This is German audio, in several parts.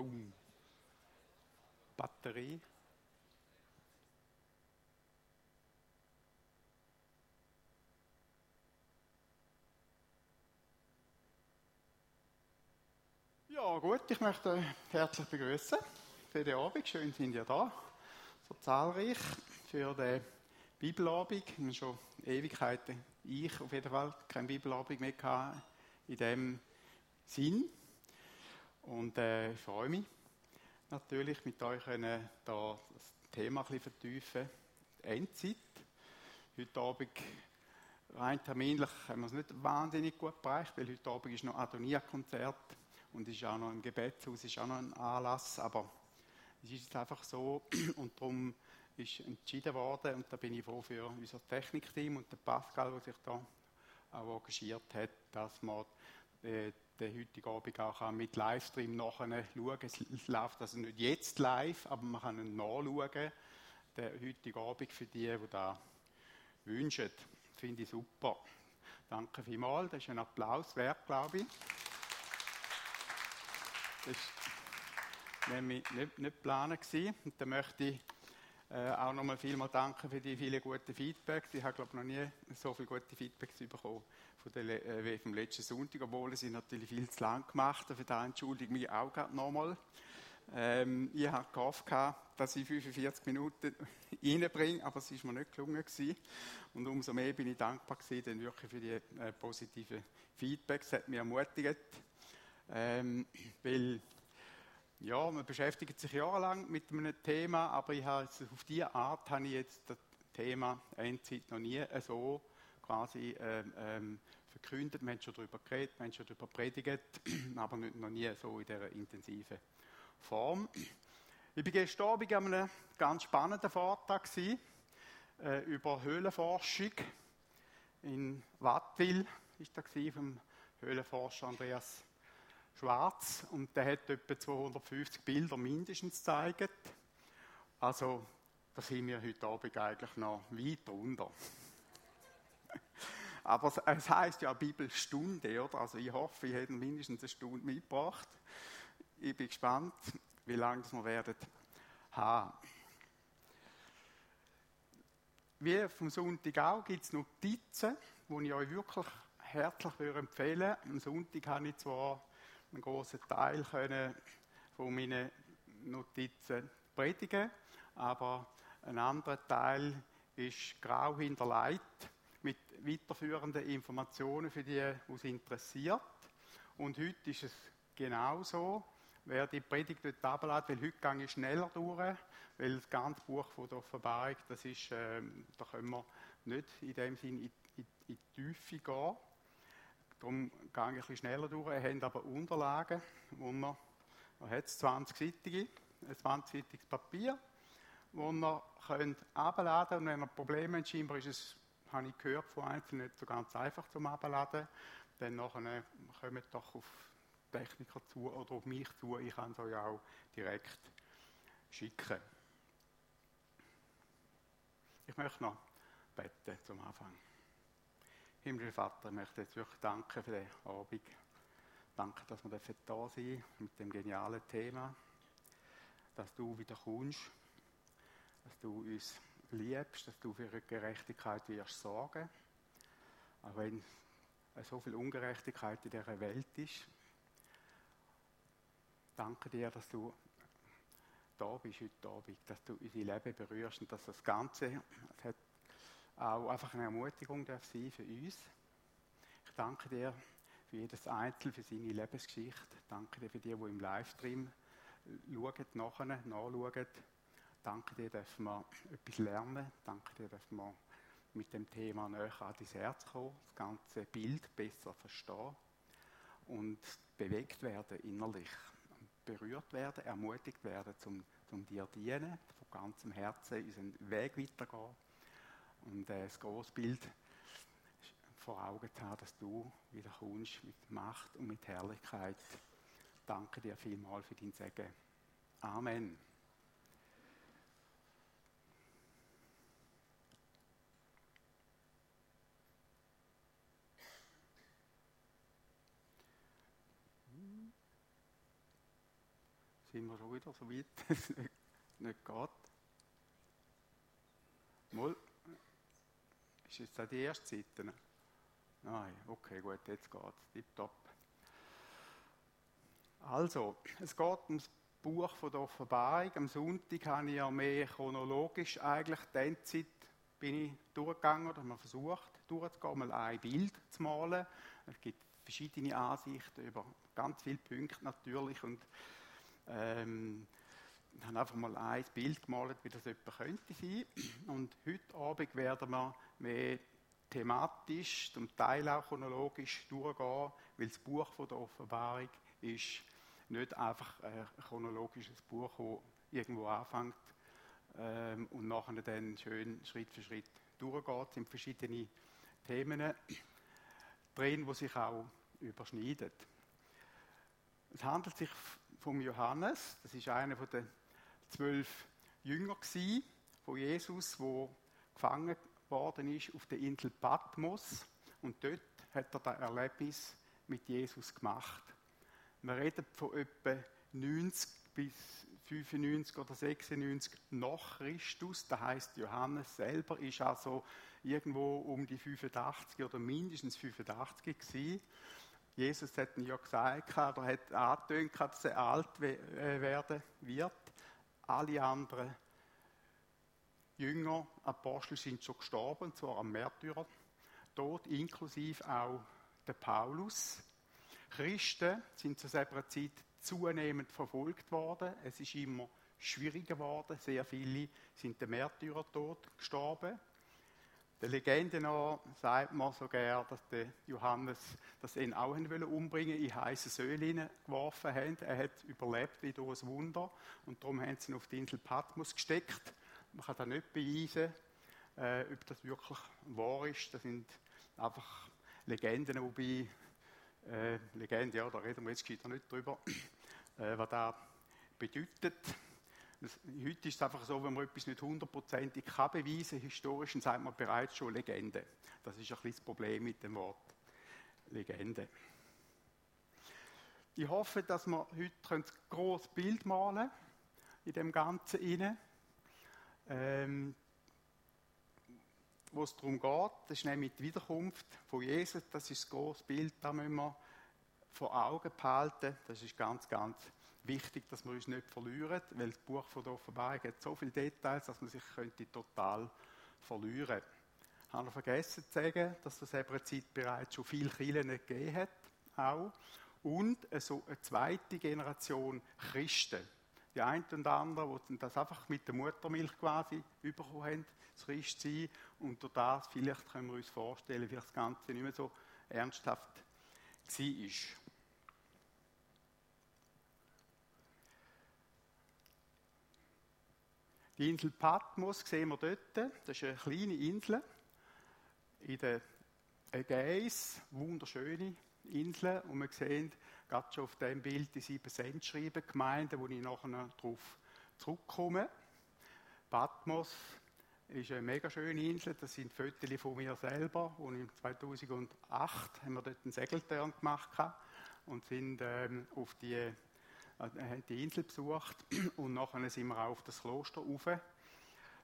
Oh. Batterie. Ja, gut, ich möchte herzlich begrüßen für den Abend. Schön sind ihr da, so zahlreich für den Bibelabend. Ich habe schon Ewigkeiten, ich auf jeden Fall, kein Bibelabend mehr gehabt in dem Sinn. Und äh, ich freue mich natürlich, mit euch können da das Thema ein bisschen vertiefen. Die Endzeit. Heute Abend rein terminlich haben wir es nicht wahnsinnig gut bereicht, weil heute Abend ist noch Adonia-Konzert und ist auch noch ein Gebetshaus, ist auch noch ein Anlass, aber es ist jetzt einfach so und darum ist entschieden worden und da bin ich froh für unser Technikteam und den Pascal, der sich da auch engagiert hat, dass man äh, den heutigen Abend auch mit Livestream nachher schauen Es läuft also nicht jetzt live, aber man kann ihn nachschauen. Der heutige Abend für die, die da wünschen. Finde ich super. Danke vielmals. Das ist ein Applaus wert, glaube ich. Das war nämlich nicht, nicht geplant. Und dann möchte ich äh, auch nochmal vielmal danken für die vielen guten Feedbacks. Ich habe, glaube noch nie so viele gute Feedbacks bekommen von der, äh, wie vom letzten Sonntag, obwohl sie natürlich viel zu lang gemacht haben. Für das entschuldige ich mich auch gerade nochmal. Ähm, ich habe gehofft, dass ich 45 Minuten reinbringe, aber es ist mir nicht gelungen gewesen. Und umso mehr bin ich dankbar gewesen, dann wirklich für die äh, positiven Feedbacks. Das hat mich ermutigt, ähm, weil ja, man beschäftigt sich jahrelang mit einem Thema, aber ich habe auf diese Art habe ich jetzt das Thema Endzeit noch nie so quasi ähm, ähm, verkündet. Man hat schon darüber geredet, man hat schon darüber predigt, aber nicht, noch nie so in dieser intensiven Form. Ich war gestern Abend an einem ganz spannenden Vortrag gewesen, äh, über Höhlenforschung in Wattwil, ist da vom Höhlenforscher Andreas schwarz und der hat etwa 250 Bilder mindestens gezeigt. Also, da sind wir heute Abend eigentlich noch weit runter. Aber es heißt ja Bibelstunde, oder? Also ich hoffe, ich hätte mindestens eine Stunde mitgebracht. Ich bin gespannt, wie lange wir werden haben. Wie vom Sonntag auch gibt es Notizen, die ich euch wirklich herzlich empfehlen würde. Am Sonntag habe ich zwar einen großen Teil können von meinen Notizen predigen, aber ein anderer Teil ist grau hinterlegt mit weiterführenden Informationen für die, die es interessiert. Und heute ist es genauso. Wer die Predigt dort ablädt, weil heute gehe ich schneller durch, weil das ganze Buch von der Offenbarung, das ist, äh, da können wir nicht in dem Sinn in, in, in die Tiefe gehen. Darum gehe ich ein bisschen schneller durch. Ihr habt aber Unterlagen, wo man, man hat 20-seitige, ein 20-seitiges Papier, wo man könnt abladen und wenn ihr Probleme habt, scheinbar ist es, habe ich gehört von Einzelnen, nicht so ganz einfach zum Abladen, dann nachher kommt doch auf Techniker zu oder auf mich zu. Ich kann es euch auch direkt schicken. Ich möchte noch beten zum Anfang. Himmlischer Vater, ich möchte jetzt wirklich danken für den Abend. Danke, dass wir da sein mit dem genialen Thema. Dass du wieder kommst. Dass du uns liebst, dass du für ihre Gerechtigkeit wirst sorgen. Auch wenn so viel Ungerechtigkeit in dieser Welt ist. Danke dir, dass du da bist heute Abend, dass du unser Leben berührst und dass das Ganze, es hat auch einfach eine Ermutigung darf sein für uns. Ich danke dir für jedes Einzel, für seine Lebensgeschichte. Danke dir für die, die im Livestream schauen, nachher, nachschauen. Danke dir, dass wir etwas lernen. Danke dir, dass wir mit dem Thema näher an dein Herz kommen, das ganze Bild besser verstehen und bewegt werden innerlich, berührt werden, ermutigt werden, zum, zum dir dienen, von ganzem Herzen unseren Weg weitergehen und äh, das große Bild vor Augen zu haben, dass du wieder kommst mit Macht und mit Herrlichkeit. Danke dir vielmals für dein Segen. Amen. sind wir schon wieder so weit, dass es nicht, nicht geht. Mal, ist jetzt auch die erste Seite? Nein, okay, gut, jetzt geht es. Tipptopp. Also, es geht um das Buch von der Offenbarung. Am Sonntag habe ich ja mehr chronologisch eigentlich die Endzeit bin ich durchgegangen oder man versucht durchzugehen, mal ein Bild zu malen. Es gibt verschiedene Ansichten über ganz viele Punkte natürlich und ähm, ich habe einfach mal ein Bild gemalt, wie das etwa könnte sein. Und heute Abend werden wir mehr thematisch, zum Teil auch chronologisch durchgehen, weil das Buch von der Offenbarung ist nicht einfach ein chronologisches Buch, das irgendwo anfängt ähm, und nachher dann schön Schritt für Schritt durchgeht. Es sind verschiedene Themen drin, die sich auch überschneiden. Es handelt sich um Johannes, das ist einer der zwölf Jünger von Jesus, wo gefangen worden ist auf der Insel Patmos und dort hat er das Erlebnis mit Jesus gemacht. Wir reden von etwa 90 bis 95 oder 96 nach Christus. Das heißt, Johannes selber ist also irgendwo um die 85 oder mindestens 85 gewesen. Jesus hat ihn ja gesagt, er hat angetönt, dass er alt äh, werden wird. Alle anderen Jünger, Apostel sind schon gestorben, zwar am Märtyrer. Tod, inklusive auch der Paulus. Christen sind zu selber Zeit zunehmend verfolgt worden. Es ist immer schwieriger geworden. Sehr viele sind dem Märtyrertod gestorben. Der Legende nach sagt man sogar, dass der Johannes das ihn auch umbringen in heiße Säule geworfen haben. Er hat überlebt wie durch ein Wunder und darum haben sie ihn auf die Insel Patmos gesteckt. Man kann da nicht beweisen, äh, ob das wirklich wahr ist. Das sind einfach Legenden, wobei äh, Legende, ja, da reden wir jetzt nicht drüber, äh, was das bedeutet. Das, heute ist es einfach so, wenn man etwas nicht hundertprozentig beweisen kann, historisch, dann sagt man bereits schon Legende. Das ist ein das Problem mit dem Wort Legende. Ich hoffe, dass wir heute ein grosses Bild malen in dem Ganzen inne. Ähm, wo es darum geht, das ist nämlich die Wiederkunft von Jesus, das ist das große Bild, das müssen wir vor Augen behalten. Das ist ganz, ganz wichtig, dass wir uns nicht verlieren, weil das Buch von der Offenbarung hat so viele Details, dass man sich könnte total verlieren könnte. Ich habe vergessen zu sagen, dass es eben Zeit bereits schon viele Kirchen gegeben hat, auch. Und so eine zweite Generation Christen. Die einen und anderen, die das einfach mit der Muttermilch quasi bekommen haben, das Christsein. Und durch das, vielleicht können wir uns vorstellen, wie das Ganze nicht mehr so ernsthaft war. Die Insel Patmos sehen wir dort. Das ist eine kleine Insel in der Ägäis. Wunderschöne Insel. Und wir sehen gerade schon auf dem Bild die sieben Sendschreiben Gemeinden, wo ich nachher darauf zurückkomme. Patmos ist eine mega schöne Insel. Das sind Fotos von mir selber. Und im 2008 haben wir dort einen Segeltörn gemacht und sind ähm, auf die äh, die Insel besucht und nachher sind wir auch auf das Kloster rauf.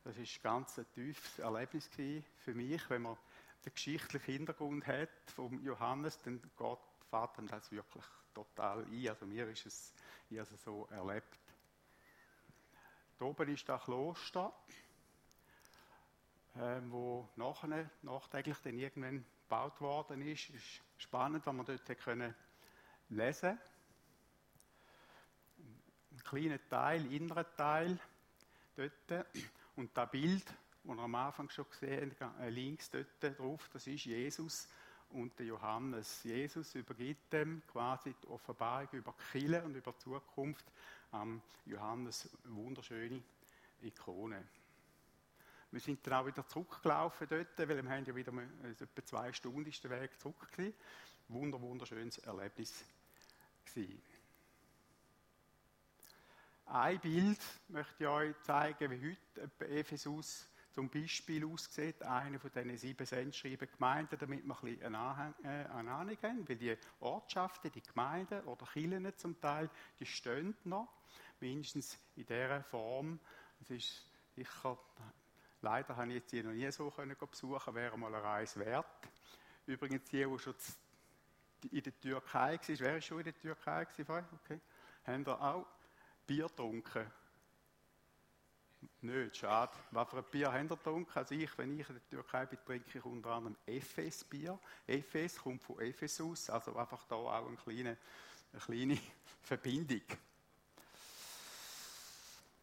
Das war ganz ein tiefes Erlebnis für mich, wenn man den geschichtlichen Hintergrund hat vom Johannes, dann geht, dann das wirklich total ein. Also mir ist es, ich also so erlebt. Da oben ist das Kloster, äh, wo nachher, nachträglich dann irgendwann gebaut worden ist. Es ist spannend, was man dort können lesen konnte kleinen Teil, inneren Teil dort. Und das Bild, das wir am Anfang schon gesehen haben, links dort drauf, das ist Jesus und der Johannes. Jesus übergibt dem quasi die Offenbarung über Kille und über die Zukunft am Johannes wunderschöne Ikone. Wir sind dann auch wieder zurückgelaufen dort, weil wir haben ja wieder also etwa zwei Stunden ist der Weg zurück gewesen. Wunder, wunderschönes Erlebnis gewesen. Ein Bild möchte ich euch zeigen, wie heute Ephesus zum Beispiel aussieht, eine von diesen sieben Sendschreiben Gemeinden, damit wir ein bisschen eine, äh, Ahnung haben, weil die Ortschaften, die Gemeinden oder Kirchen zum Teil, die stehen noch, mindestens in dieser Form. Es ist sicher, leider habe ich jetzt die noch nie so können besuchen, wäre mal eine Reise wert. Übrigens, die, die schon in der Türkei war, wer war schon in der Türkei? Okay. Haben ihr auch Bier getrunken? Nicht, schade. Was für ein Bier habt ihr getrunken? Also ich, wenn ich in der Türkei bin, trinke ich unter anderem Efes-Bier. Efes kommt von Ephesus, also einfach da auch eine kleine, eine kleine Verbindung.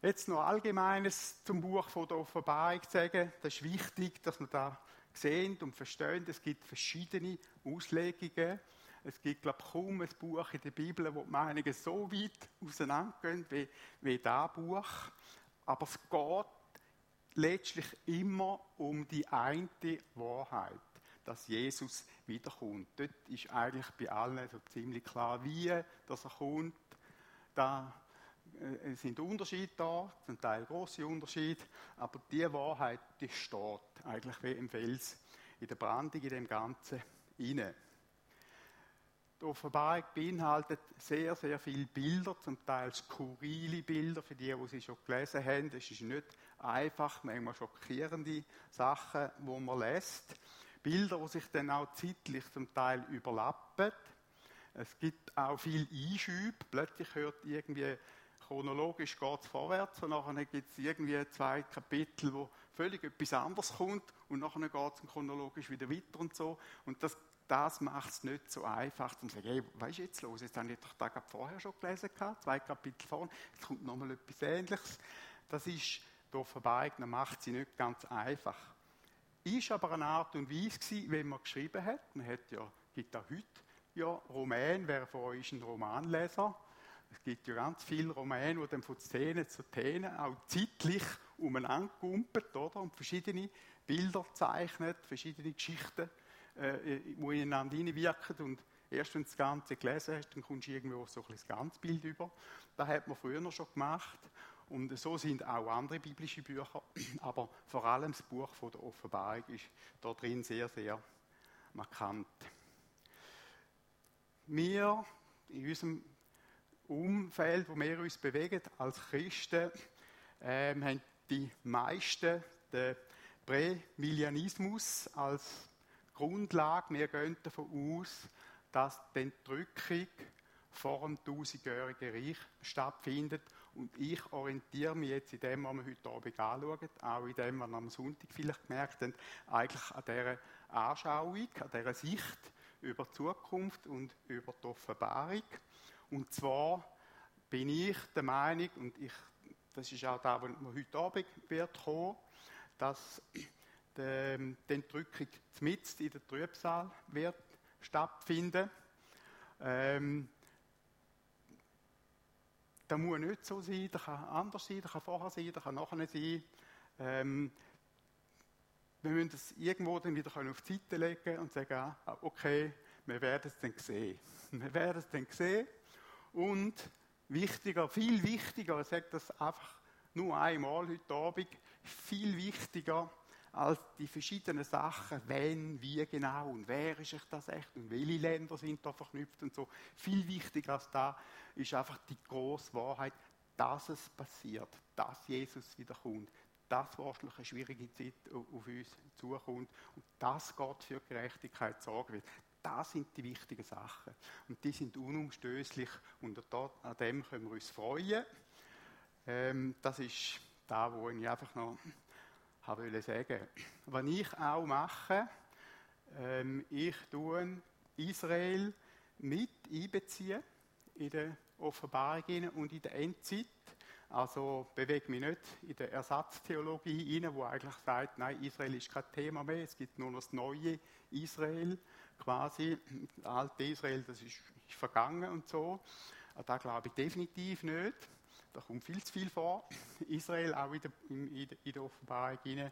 Jetzt noch Allgemeines zum Buch von der Offenbarung zu sagen. Das ist wichtig, dass wir da sehen und verstehen. Es gibt verschiedene Auslegungen. Es gibt, glaube ich, kaum ein Buch in der Bibel, wo die Meinungen so weit auseinandergehen wie, wie dieses Buch. Aber es geht letztlich immer um die eine Wahrheit, dass Jesus wiederkommt. Dort ist eigentlich bei allen so ziemlich klar, wie dass er kommt. Da äh, sind Unterschiede da, zum Teil große Unterschiede, aber die Wahrheit, die steht eigentlich wie im Fels in der Brandung, in dem Ganzen inne. Die Offenbarung beinhaltet sehr, sehr viele Bilder, zum Teil skurrile Bilder, für die, die sie schon gelesen haben. Es ist nicht einfach, manchmal schockierende Sachen, wo man lässt. Bilder, die sich dann auch zeitlich zum Teil überlappen. Es gibt auch viel Einschübe. Plötzlich hört irgendwie chronologisch geht vorwärts und nachher gibt es irgendwie zwei Kapitel, wo völlig etwas anderes kommt und nachher geht es chronologisch wieder weiter und so. Und das das macht es nicht so einfach, zu sagen, hey, was ist jetzt los? Jetzt habe ich doch da vorher schon gelesen, zwei Kapitel vorne, jetzt kommt nochmal etwas Ähnliches. Das ist die Offenbarung, dann macht sie nicht ganz einfach. Ist aber eine Art und Weise gewesen, wie man geschrieben hat. Man hat ja, gibt auch heute ja Roman, wer von euch ist ein Romanleser? Es gibt ja ganz viele Romane, die dann von Szene zu Szene auch zeitlich umeinander kumpeln, oder? Und verschiedene Bilder zeichnet, verschiedene Geschichten äh, die ineinander hineinwirken. Und erst wenn du das Ganze gelesen hast, dann kommst du irgendwo so ein das Ganzbild über. Das hat man früher schon gemacht. Und so sind auch andere biblische Bücher. Aber vor allem das Buch von der Offenbarung ist da drin sehr, sehr markant. Wir in unserem Umfeld, wo wir uns bewegen als Christen, äh, haben die meisten den Prämillianismus als Grundlage, wir gehen davon aus, dass die Entrückung vor dem tausendjährigen Reich stattfindet. Und ich orientiere mich jetzt in dem, was wir heute Abend anschauen, auch in dem, was wir am Sonntag vielleicht gemerkt haben, eigentlich an dieser Anschauung, an dieser Sicht über die Zukunft und über die Offenbarung. Und zwar bin ich der Meinung, und ich, das ist auch da, was heute Abend wird kommen, dass die, die Entrückung mitten in der Trübsal wird stattfinden. Ähm, das muss nicht so sein, das kann anders sein, das kann vorher sein, das kann nachher sein. Ähm, wir müssen es irgendwo dann wieder auf die Seite legen und sagen, ah, okay, wir werden es dann sehen. Wir werden es dann sehen. Und wichtiger, viel wichtiger, ich sage das einfach nur einmal heute Abend, viel wichtiger, als die verschiedenen Sachen, wenn, wie genau und wer ist ich das echt und welche Länder sind da verknüpft und so. Viel wichtiger als da ist einfach die große Wahrheit, dass es passiert, dass Jesus wiederkommt, dass wahrscheinlich eine schwierige Zeit auf uns zukommt und dass Gott für Gerechtigkeit sorgen wird. Das sind die wichtigen Sachen. Und die sind unumstößlich und an dem können wir uns freuen. Ähm, das ist da, wo ich einfach noch habe sagen. Was ich auch mache, ähm, ich tue Israel mit einbeziehen in der Offenbarung und in der Endzeit. Also bewege mich nicht in der Ersatztheologie hinein, wo eigentlich sagt, nein, Israel ist kein Thema mehr, es gibt nur noch das neue Israel, quasi. Das alte Israel, das ist, ist vergangen und so. Da glaube ich definitiv nicht. Da kommt viel zu viel vor. Israel auch in der, in in der Offenbarung hinein.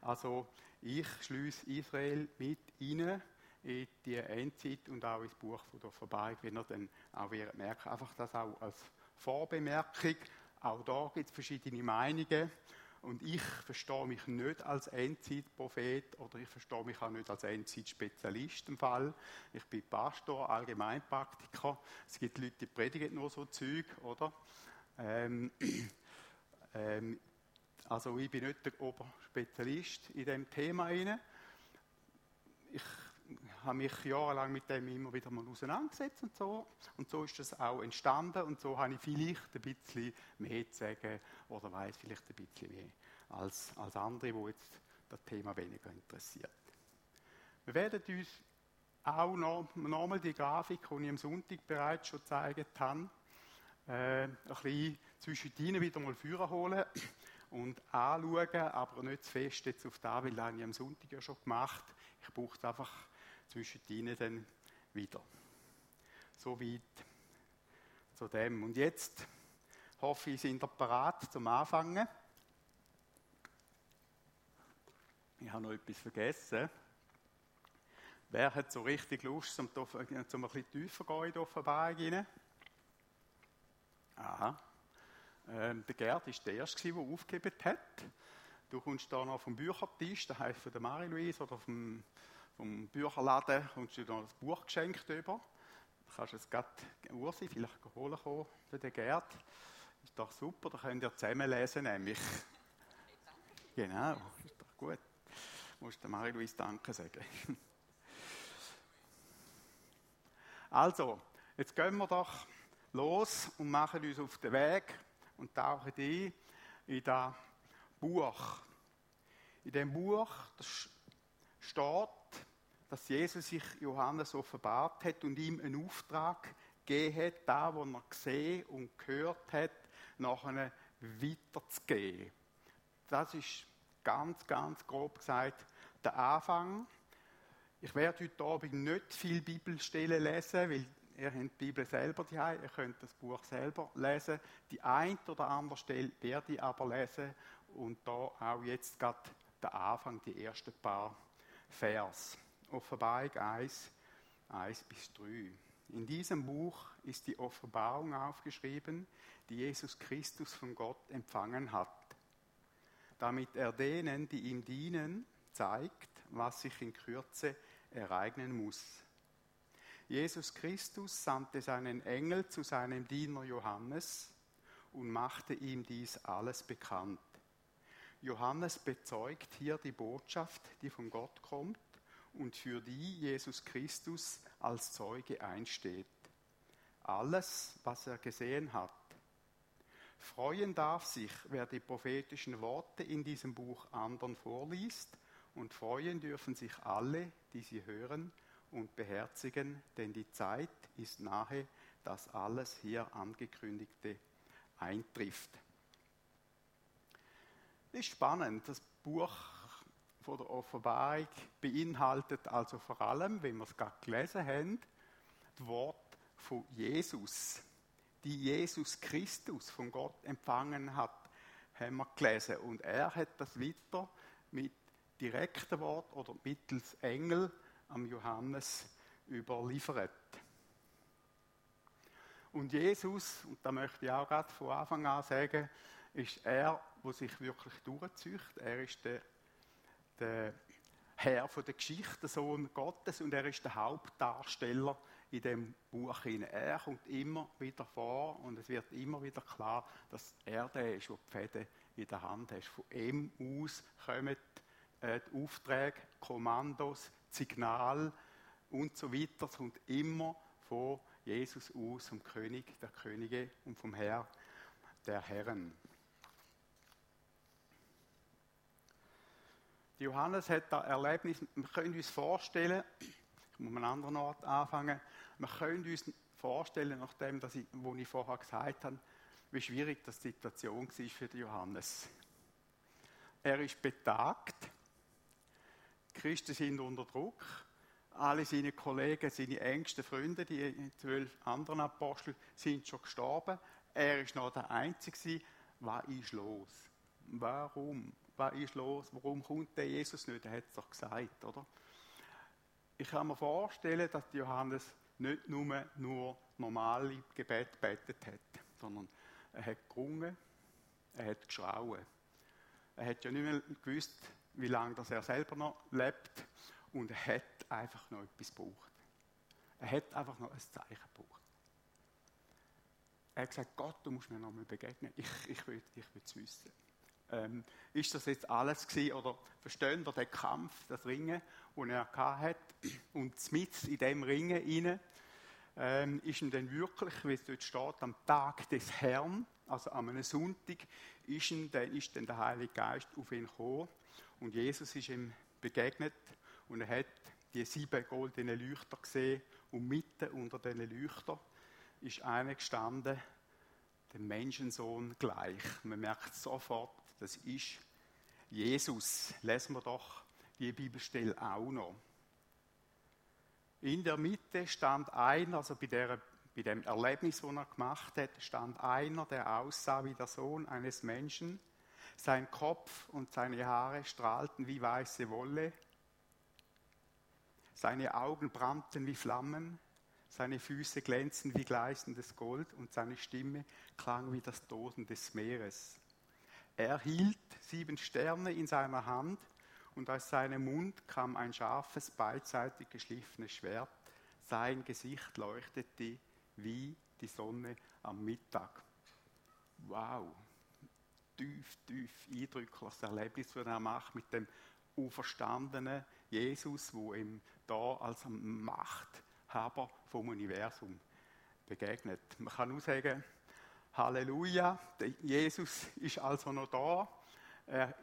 Also ich schließe Israel mit rein in die Endzeit und auch ins Buch von der Offenbarung, wenn ihr dann auch merken. Einfach das auch als Vorbemerkung. Auch da gibt es verschiedene Meinungen. Und ich verstehe mich nicht als Endzeitprophet oder ich verstehe mich auch nicht als Endzeitspezialist im Fall. Ich bin Pastor, Allgemeinpraktiker. Es gibt Leute, die predigen nur so Zeug, oder? Ähm, ähm, also ich bin nicht der Oberspezialist in dem Thema. Ich habe mich jahrelang mit dem immer wieder mal auseinandergesetzt und so. Und so ist das auch entstanden und so habe ich vielleicht ein bisschen mehr zu sagen oder weiß vielleicht ein bisschen mehr als, als andere, die jetzt das Thema weniger interessiert. Wir werden uns auch noch, noch die Grafik, die ich am Sonntag bereits schon gezeigt habe, äh, ein bisschen zwischen ihnen wieder mal führen holen und anschauen, aber nicht zu fest jetzt auf das, weil das habe ich am Sonntag ja schon gemacht. Ich brauche es einfach zwischen ihnen dann wieder. So weit zu dem. Und jetzt hoffe ich, sind ihr parat zum Anfangen. Ich habe noch etwas vergessen. Wer hat so richtig Lust, zum, zum ein bisschen tiefer gehen in die Offenbarung rein? Aha. Ähm, der Gerd war der Erste, der aufgegeben hat. Du kommst da noch vom Büchertisch, das heisst von der Marie-Louise oder vom, vom Bücherladen, kommst du da das Buch geschenkt über. Du kannst es gerade Ursi vielleicht holen kommen für den Gerd. Ist doch super, da könnt ihr zusammen lesen nämlich. Genau, ist doch gut. Du musst der Marie-Louise Danke sagen. Also, jetzt gehen wir doch los und machen uns auf den Weg und tauchen ein in das Buch. In dem Buch steht, dass Jesus sich Johannes offenbart hat und ihm einen Auftrag gegeben hat, da, wo er gesehen und gehört hat, nachher weiterzugeben. Das ist ganz, ganz grob gesagt der Anfang. Ich werde heute Abend nicht viel Bibelstellen lesen, weil Ihr habt die Bibel selber daheim, ihr könnt das Buch selber lesen. Die ein oder andere Stelle werde ich aber lesen und da auch jetzt gerade der Anfang, die ersten paar Vers. Offenbarung 1, 1 bis 3. In diesem Buch ist die Offenbarung aufgeschrieben, die Jesus Christus von Gott empfangen hat, damit er denen, die ihm dienen, zeigt, was sich in Kürze ereignen muss. Jesus Christus sandte seinen Engel zu seinem Diener Johannes und machte ihm dies alles bekannt. Johannes bezeugt hier die Botschaft, die von Gott kommt und für die Jesus Christus als Zeuge einsteht. Alles, was er gesehen hat. Freuen darf sich, wer die prophetischen Worte in diesem Buch anderen vorliest, und freuen dürfen sich alle, die sie hören und beherzigen, denn die Zeit ist nahe, dass alles hier angekündigte eintrifft. Das ist spannend. Das Buch von der Offenbarung beinhaltet also vor allem, wenn wir es gerade gelesen haben, das Wort von Jesus, die Jesus Christus von Gott empfangen hat, haben wir gelesen. Und er hat das weiter mit direkten Wort oder mittels Engel am Johannes überliefert. Und Jesus, und da möchte ich auch gerade von Anfang an sagen, ist er, der sich wirklich durchzieht. Er ist der, der Herr von der Geschichte, der Sohn Gottes, und er ist der Hauptdarsteller in dem Buch. Er kommt immer wieder vor und es wird immer wieder klar, dass er der ist, der die Fäden in der Hand hat. Von ihm aus kommen äh, die Aufträge, Kommandos, Signal und so weiter. Es kommt immer von Jesus aus, vom König der Könige und vom Herr der Herren. Johannes hat da Erlebnis, wir können uns vorstellen, ich muss an einem anderen Ort anfangen, wir können uns vorstellen, nachdem, dass ich, wo ich vorher gesagt habe, wie schwierig die Situation war für Johannes. Er ist betagt, Christen sind unter Druck. Alle seine Kollegen, seine engsten Freunde, die zwölf anderen Apostel, sind schon gestorben. Er ist noch der Einzige. Was ist los? Warum? Was ist los? Warum kommt der Jesus nicht? Er hat es doch gesagt, oder? Ich kann mir vorstellen, dass Johannes nicht nur, nur normale Gebet betet hat, sondern er hat gerungen, er hat geschrauen. Er hat ja nicht mehr gewusst, wie lange das er selber noch lebt. Und er hat einfach noch etwas gebraucht. Er hat einfach noch ein Zeichen gebraucht. Er hat gesagt, Gott, du musst mir noch mal begegnen. Ich, ich will ich es wissen. Ähm, ist das jetzt alles gewesen, oder verstehen wir den Kampf, das Ringen, den er hat? Und mit in dem Ringen rein, ähm, ist ihm dann wirklich, wie es dort steht, am Tag des Herrn, also an einem Sonntag, ist, ihm, ist dann der Heilige Geist auf ihn gekommen und Jesus ist ihm begegnet und er hat die sieben goldenen Leuchter gesehen und mitten unter diesen Leuchtern ist einer gestanden, dem Menschensohn gleich. Man merkt sofort, das ist Jesus. Lesen wir doch die Bibelstelle auch noch. In der Mitte stand einer, also bei, der, bei dem Erlebnis, das er gemacht hat, stand einer, der aussah wie der Sohn eines Menschen. Sein Kopf und seine Haare strahlten wie weiße Wolle. Seine Augen brannten wie Flammen. Seine Füße glänzten wie gleißendes Gold und seine Stimme klang wie das Tosen des Meeres. Er hielt sieben Sterne in seiner Hand und aus seinem Mund kam ein scharfes, beidseitig geschliffenes Schwert. Sein Gesicht leuchtete wie die Sonne am Mittag. Wow, tief, tief eindrückliches Erlebnis, das er macht mit dem auferstandenen Jesus, wo ihm da als Machthaber vom Universum begegnet. Man kann nur sagen, Halleluja, Jesus ist also noch da. Er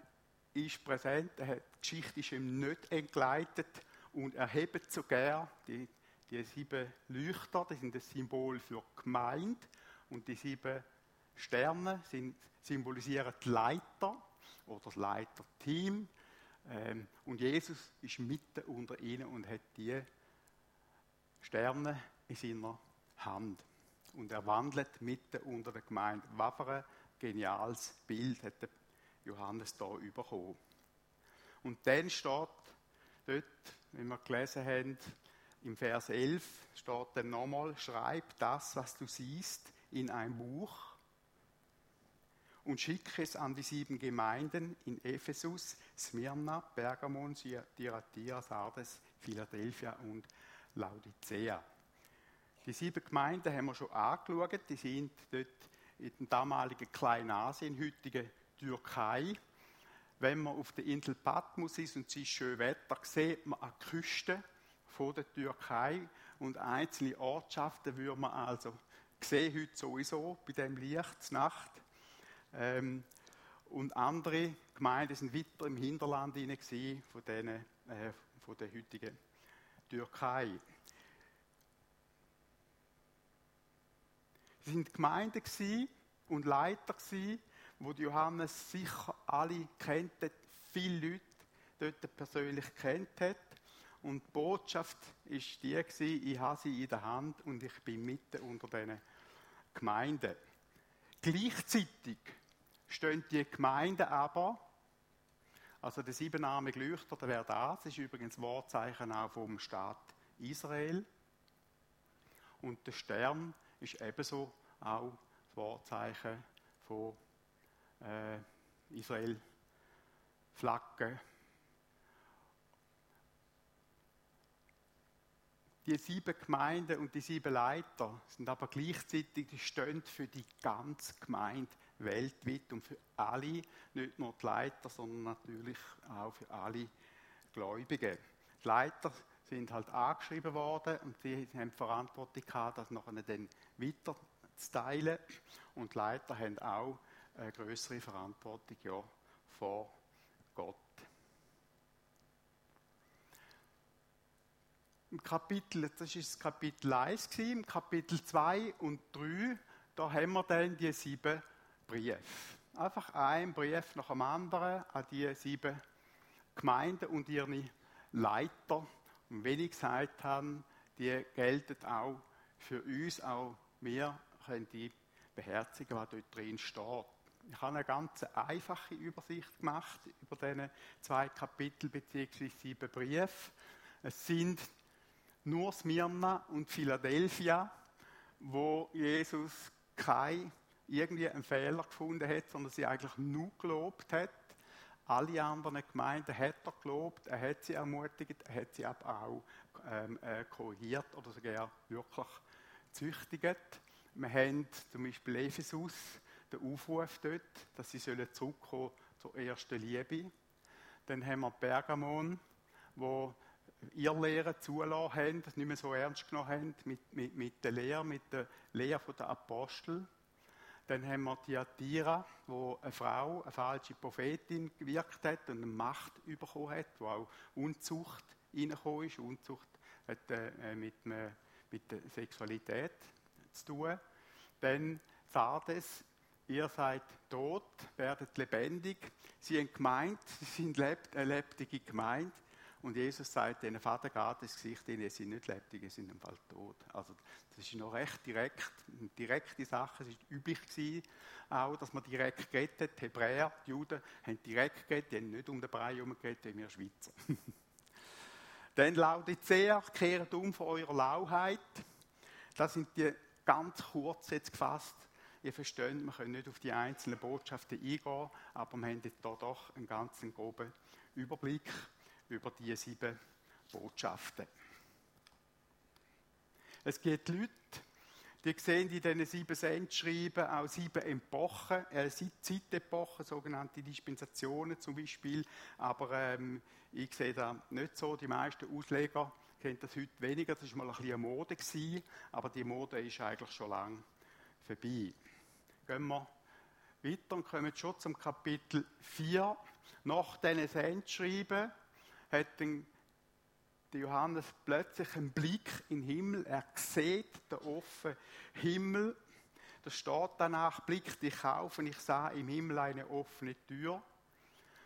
ist präsent, die Geschichte ist ihm nicht entgleitet und er hebt sogar die, die sieben Leuchter, das sind das Symbol für Gemeinde und die sieben Sterne sind, symbolisieren die Leiter oder das Leiterteam. Ähm, und Jesus ist mitten unter ihnen und hat die Sterne in seiner Hand. Und er wandelt mitten unter der Gemeinde. Was ein geniales Bild hat Johannes da bekommen. Und dann steht dort, wie wir gelesen haben, im Vers 11 steht dann nochmal, schreib das, was du siehst, in ein Buch und schicke es an die sieben Gemeinden in Ephesus, Smyrna, Pergamon, Thyatira, Sardes, Philadelphia und Laodicea. Die sieben Gemeinden haben wir schon angeschaut, die sind dort in dem damaligen Kleinasien, heutigen Türkei. Wenn man auf der Insel Patmos ist und es ist schön Wetter, sieht man an der Küste von der Türkei und einzelne Ortschaften würde man also sehen heute sowieso bei dem Licht Nacht. Ähm, und andere Gemeinden sind weiter im Hinterland hinein von, denen, äh, von der heutigen Türkei. Sie sind Gemeinden und Leiter wo Johannes sicher alle kennt, viele Leute dort persönlich kennt hat. Und die Botschaft war die ich habe sie in der Hand und ich bin mitten unter diesen Gemeinden. Gleichzeitig stehen die Gemeinden aber, also der siebenarmige Leuchter, der wäre das, ist übrigens Wortzeichen auch vom Staat Israel. Und der Stern ist ebenso auch das Wortzeichen von äh, Israel Flagge. Die sieben Gemeinden und die sieben Leiter sind aber gleichzeitig die stehen für die ganze Gemeinde weltweit und für alle, nicht nur die Leiter, sondern natürlich auch für alle Gläubigen. Die Leiter sind halt angeschrieben worden und sie haben die Verantwortung gehabt, das nachher dann weiterzuteilen. Und die Leiter haben auch eine größere Verantwortung ja, vor Gott. Im Kapitel, das ist das Kapitel 1 gewesen, im Kapitel 2 und 3, da haben wir dann die sieben Briefe. Einfach ein Brief nach dem anderen an die sieben Gemeinden und ihre Leiter. Und wenn ich gesagt habe, die gelten auch für uns, auch wir können die beherzigen, was dort drin steht. Ich habe eine ganz einfache Übersicht gemacht über diese zwei Kapitel bzw. sieben Briefe. Es sind nur Smyrna und Philadelphia, wo Jesus kein irgendwie einen Fehler gefunden hat, sondern sie eigentlich nur gelobt hat. alle anderen Gemeinden hat er gelobt, er hat sie ermutigt, er hat sie aber auch ähm, äh, korrigiert oder sogar wirklich züchtigt. Wir haben zum Beispiel Ephesus, den Aufruf dort, dass sie sollen zurückkommen zur ersten Liebe. Dann haben wir Pergamon, wo ihr Lehre zulassen haben, nicht mehr so ernst genommen haben mit, mit, mit der Lehre, mit der Lehre der Apostel. Dann haben wir Thyatira, wo eine Frau, eine falsche Prophetin gewirkt hat und eine Macht bekommen hat, wo auch Unzucht reingekommen ist. Unzucht hat äh, mit, äh, mit der Sexualität zu tun. Dann Sardes, ihr seid tot, werdet lebendig. Sie haben gemeint, sie sind eine lebendige Gemeinde. Und Jesus sagt ihnen, Vater geht das Gesicht, ihnen sind nicht lebendig, sie sind im Fall tot. Also das ist noch recht direkt, eine direkte Sache. Es war üblich gewesen, auch, dass man direkt geredet hat. Die Hebräer, die Juden, haben direkt geredet, die haben nicht um den Brei herum geredet, wie wir Schweizer. Dann Laodicea, kehrt um von eurer Lauheit. Das sind die ganz kurz jetzt gefasst. Ihr versteht, wir können nicht auf die einzelnen Botschaften eingehen, aber wir haben hier doch einen ganz groben Überblick über die sieben Botschaften. Es gibt Leute, die sehen in diesen sieben Sendschreiben auch sieben Epochen, äh, Zeitepochen, sogenannte Dispensationen zum Beispiel. Aber ähm, ich sehe das nicht so. Die meisten Ausleger kennen das heute weniger. Das war mal ein bisschen eine Mode, gewesen, aber die Mode ist eigentlich schon lange vorbei. Gehen wir weiter und kommen schon zum Kapitel 4. Nach diesen Sendschreiben hat dann Johannes plötzlich einen Blick in den Himmel. Er sieht den offenen Himmel. Da steht danach, blickte ich auf und ich sah im Himmel eine offene Tür.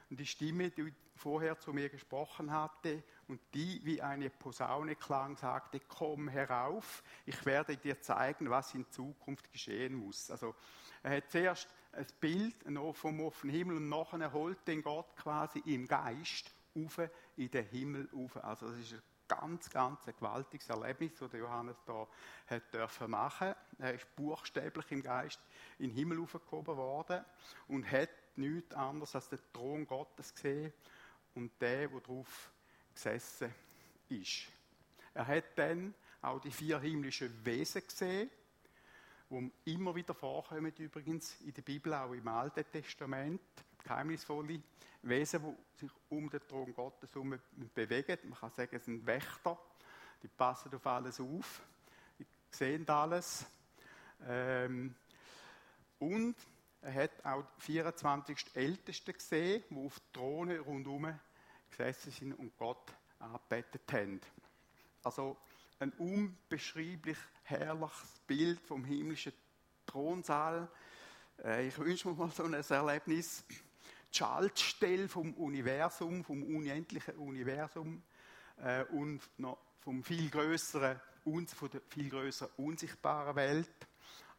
Und die Stimme, die vorher zu mir gesprochen hatte und die wie eine Posaune klang, sagte, komm herauf, ich werde dir zeigen, was in Zukunft geschehen muss. Also er hat zuerst ein Bild vom offenen Himmel und nachher holt den Gott quasi im Geist auf in den Himmel auf. Also das ist ein ganz, ganz ein gewaltiges Erlebnis, das Johannes da hat dürfen machen. Er ist buchstäblich im Geist in den Himmel aufgehoben worden und hat nichts anderes als den Thron Gottes gesehen und der, der darauf gesessen ist. Er hat dann auch die vier himmlischen Wesen gesehen, die immer wieder vorkommen, übrigens in der Bibel, auch im Alten Testament, geheimnisvolle Wesen, die sich um den Thron Gottes herum bewegen. Man kann sagen, es sind Wächter, die passen auf alles auf, die sehen alles. Ähm, und er hat auch die 24 Ältesten gesehen, die auf Thronen rundherum gesessen sind und Gott angebetet haben. Also ein unbeschreiblich herrliches Bild vom himmlischen Thronsaal. Äh, ich wünsche mir mal so ein Erlebnis Schaltstelle vom Universum, vom unendlichen Universum äh, und noch vom viel größeren, von der viel größeren unsichtbaren Welt.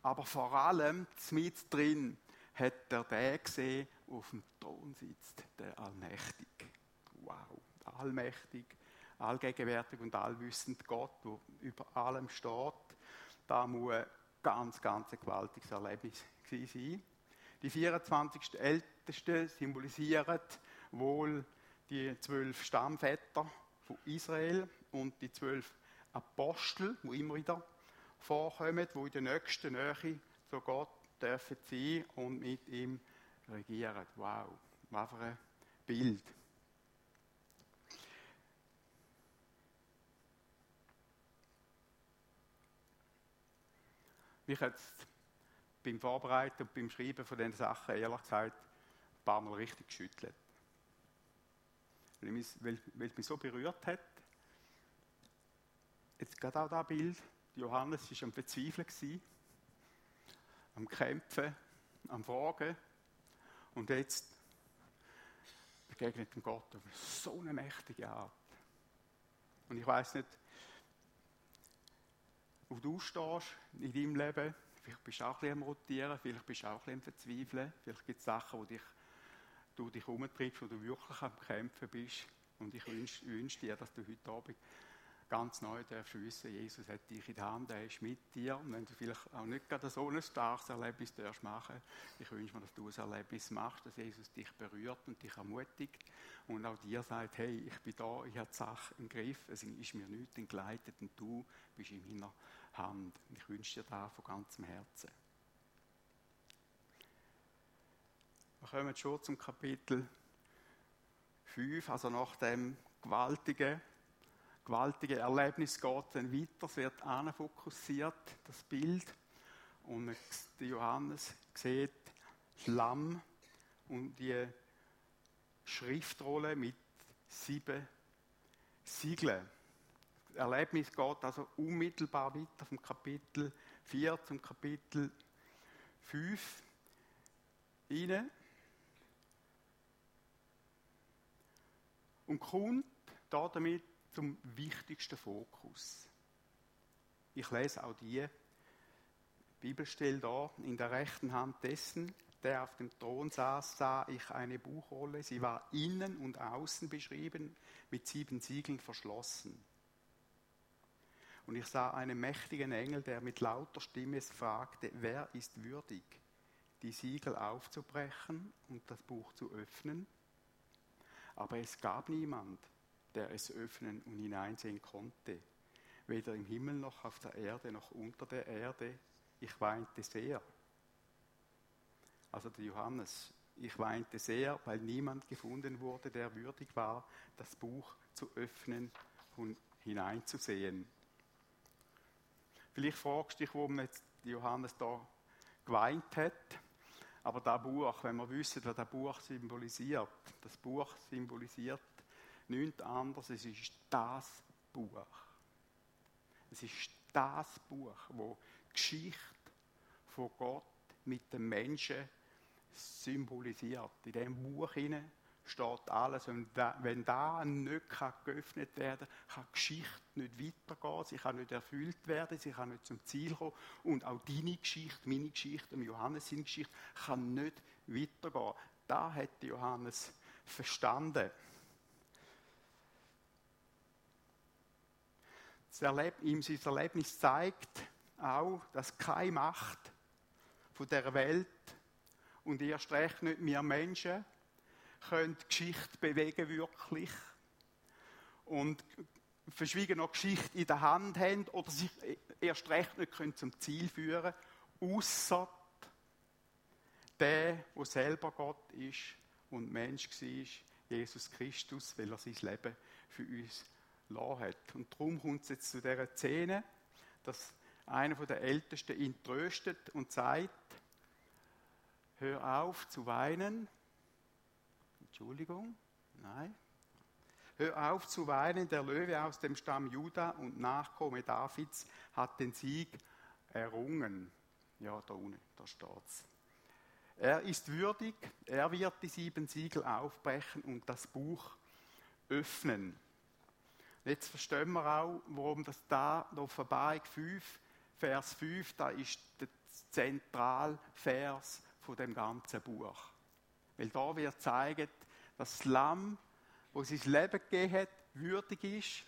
Aber vor allem mit drin hat er den gesehen, der auf dem Thron sitzt, der Allmächtig. Wow, allmächtig, allgegenwärtig und allwissend Gott, der über allem steht. Da muss ein ganz, ganz gewaltiges Erlebnis sein. Die 24 Ältesten symbolisieren wohl die zwölf Stammväter von Israel und die zwölf Apostel, die immer wieder vorkommen, die in der nächsten Nähe zu Gott dürfen sein und mit ihm regieren. Wow, was für ein Bild. Mich hat beim Vorbereiten und beim Schreiben von diesen Sachen, ehrlich gesagt, ein paar Mal richtig geschüttelt. Weil, es mich so berührt hat. Jetzt gerade auch das Bild. Johannes war am Verzweifeln, gewesen, am Kämpfen, am Fragen. Und jetzt begegnet ihm Gott auf so eine mächtige Art. Und ich weiß nicht, wo du stehst in deinem Leben. Vielleicht bist du auch ein bisschen am Rotieren, vielleicht bist du auch ein bisschen am Verzweifeln. Vielleicht gibt es Sachen, wo dich, du dich umtreibst, wo du wirklich am Kämpfen bist. Und ich wünsche, wünsche dir, dass du heute Abend ganz neu darfst wissen, Jesus hat dich in der Hand, er ist mit dir. Und wenn du vielleicht auch nicht gerade so ein starkes Erlebnis darfst machen, ich wünsche mir, dass du ein Erlebnis machst, dass Jesus dich berührt und dich ermutigt und auch dir sagt, hey, ich bin da, ich habe die Sache im Griff, es ist mir nichts entgleitet und du bist in meiner Hand. Ich wünsche dir das von ganzem Herzen. Wir kommen schon zum Kapitel 5, also nach dem gewaltigen gewaltige Erlebnis geht dann weiter, es wird fokussiert, das Bild. Und Johannes sieht das Lamm und die Schriftrolle mit sieben Siegeln. Erlebnis geht also unmittelbar weiter vom Kapitel 4 zum Kapitel 5 rein. Und kommt damit zum wichtigsten Fokus. Ich lese auch die Bibelstelle da. In der rechten Hand dessen, der auf dem Thron saß, sah ich eine Buchrolle. Sie war innen und außen beschrieben, mit sieben Siegeln verschlossen. Und ich sah einen mächtigen Engel, der mit lauter Stimme fragte, wer ist würdig, die Siegel aufzubrechen und das Buch zu öffnen? Aber es gab niemand, der es öffnen und hineinsehen konnte. Weder im Himmel noch auf der Erde noch unter der Erde. Ich weinte sehr. Also der Johannes, ich weinte sehr, weil niemand gefunden wurde, der würdig war, das Buch zu öffnen und hineinzusehen. Vielleicht fragst du dich, warum jetzt Johannes da geweint hat. Aber das Buch, wenn wir wissen, was das Buch symbolisiert, das Buch symbolisiert nichts anderes, es ist das Buch. Es ist das Buch, wo die Geschichte von Gott mit dem Menschen symbolisiert. In diesem Buch steht alles. Und wenn da nicht geöffnet werden kann, kann Geschichte nicht weitergehen, sie kann nicht erfüllt werden, sie kann nicht zum Ziel kommen. Und auch deine Geschichte, meine Geschichte, Johannes seine Geschichte, kann nicht weitergehen. Da hat Johannes verstanden. ihm sein Erlebnis zeigt auch, dass keine Macht von der Welt und erst recht nicht wir Menschen können Geschichte bewegen wirklich und verschwiegen noch Geschichte in der Hand haben oder sich erst recht nicht können zum Ziel führen, außer der, wo selber Gott ist und Mensch war, Jesus Christus, weil er sein Leben für uns lassen hat. Und darum kommt es jetzt zu dieser Szene, dass einer der Ältesten ihn tröstet und sagt, hör auf zu weinen. Entschuldigung, nein. Hör auf zu weinen, der Löwe aus dem Stamm Juda und Nachkomme Davids hat den Sieg errungen. Ja, da unten, da steht's. Er ist würdig, er wird die sieben Siegel aufbrechen und das Buch öffnen. Jetzt verstehen wir auch, warum das da in Offenbarung 5, Vers 5, da ist der Zentralvers von dem ganzen Buch. Weil da wird zeigen, das Lamm, wo sein Leben gegeben hat, würdig ist,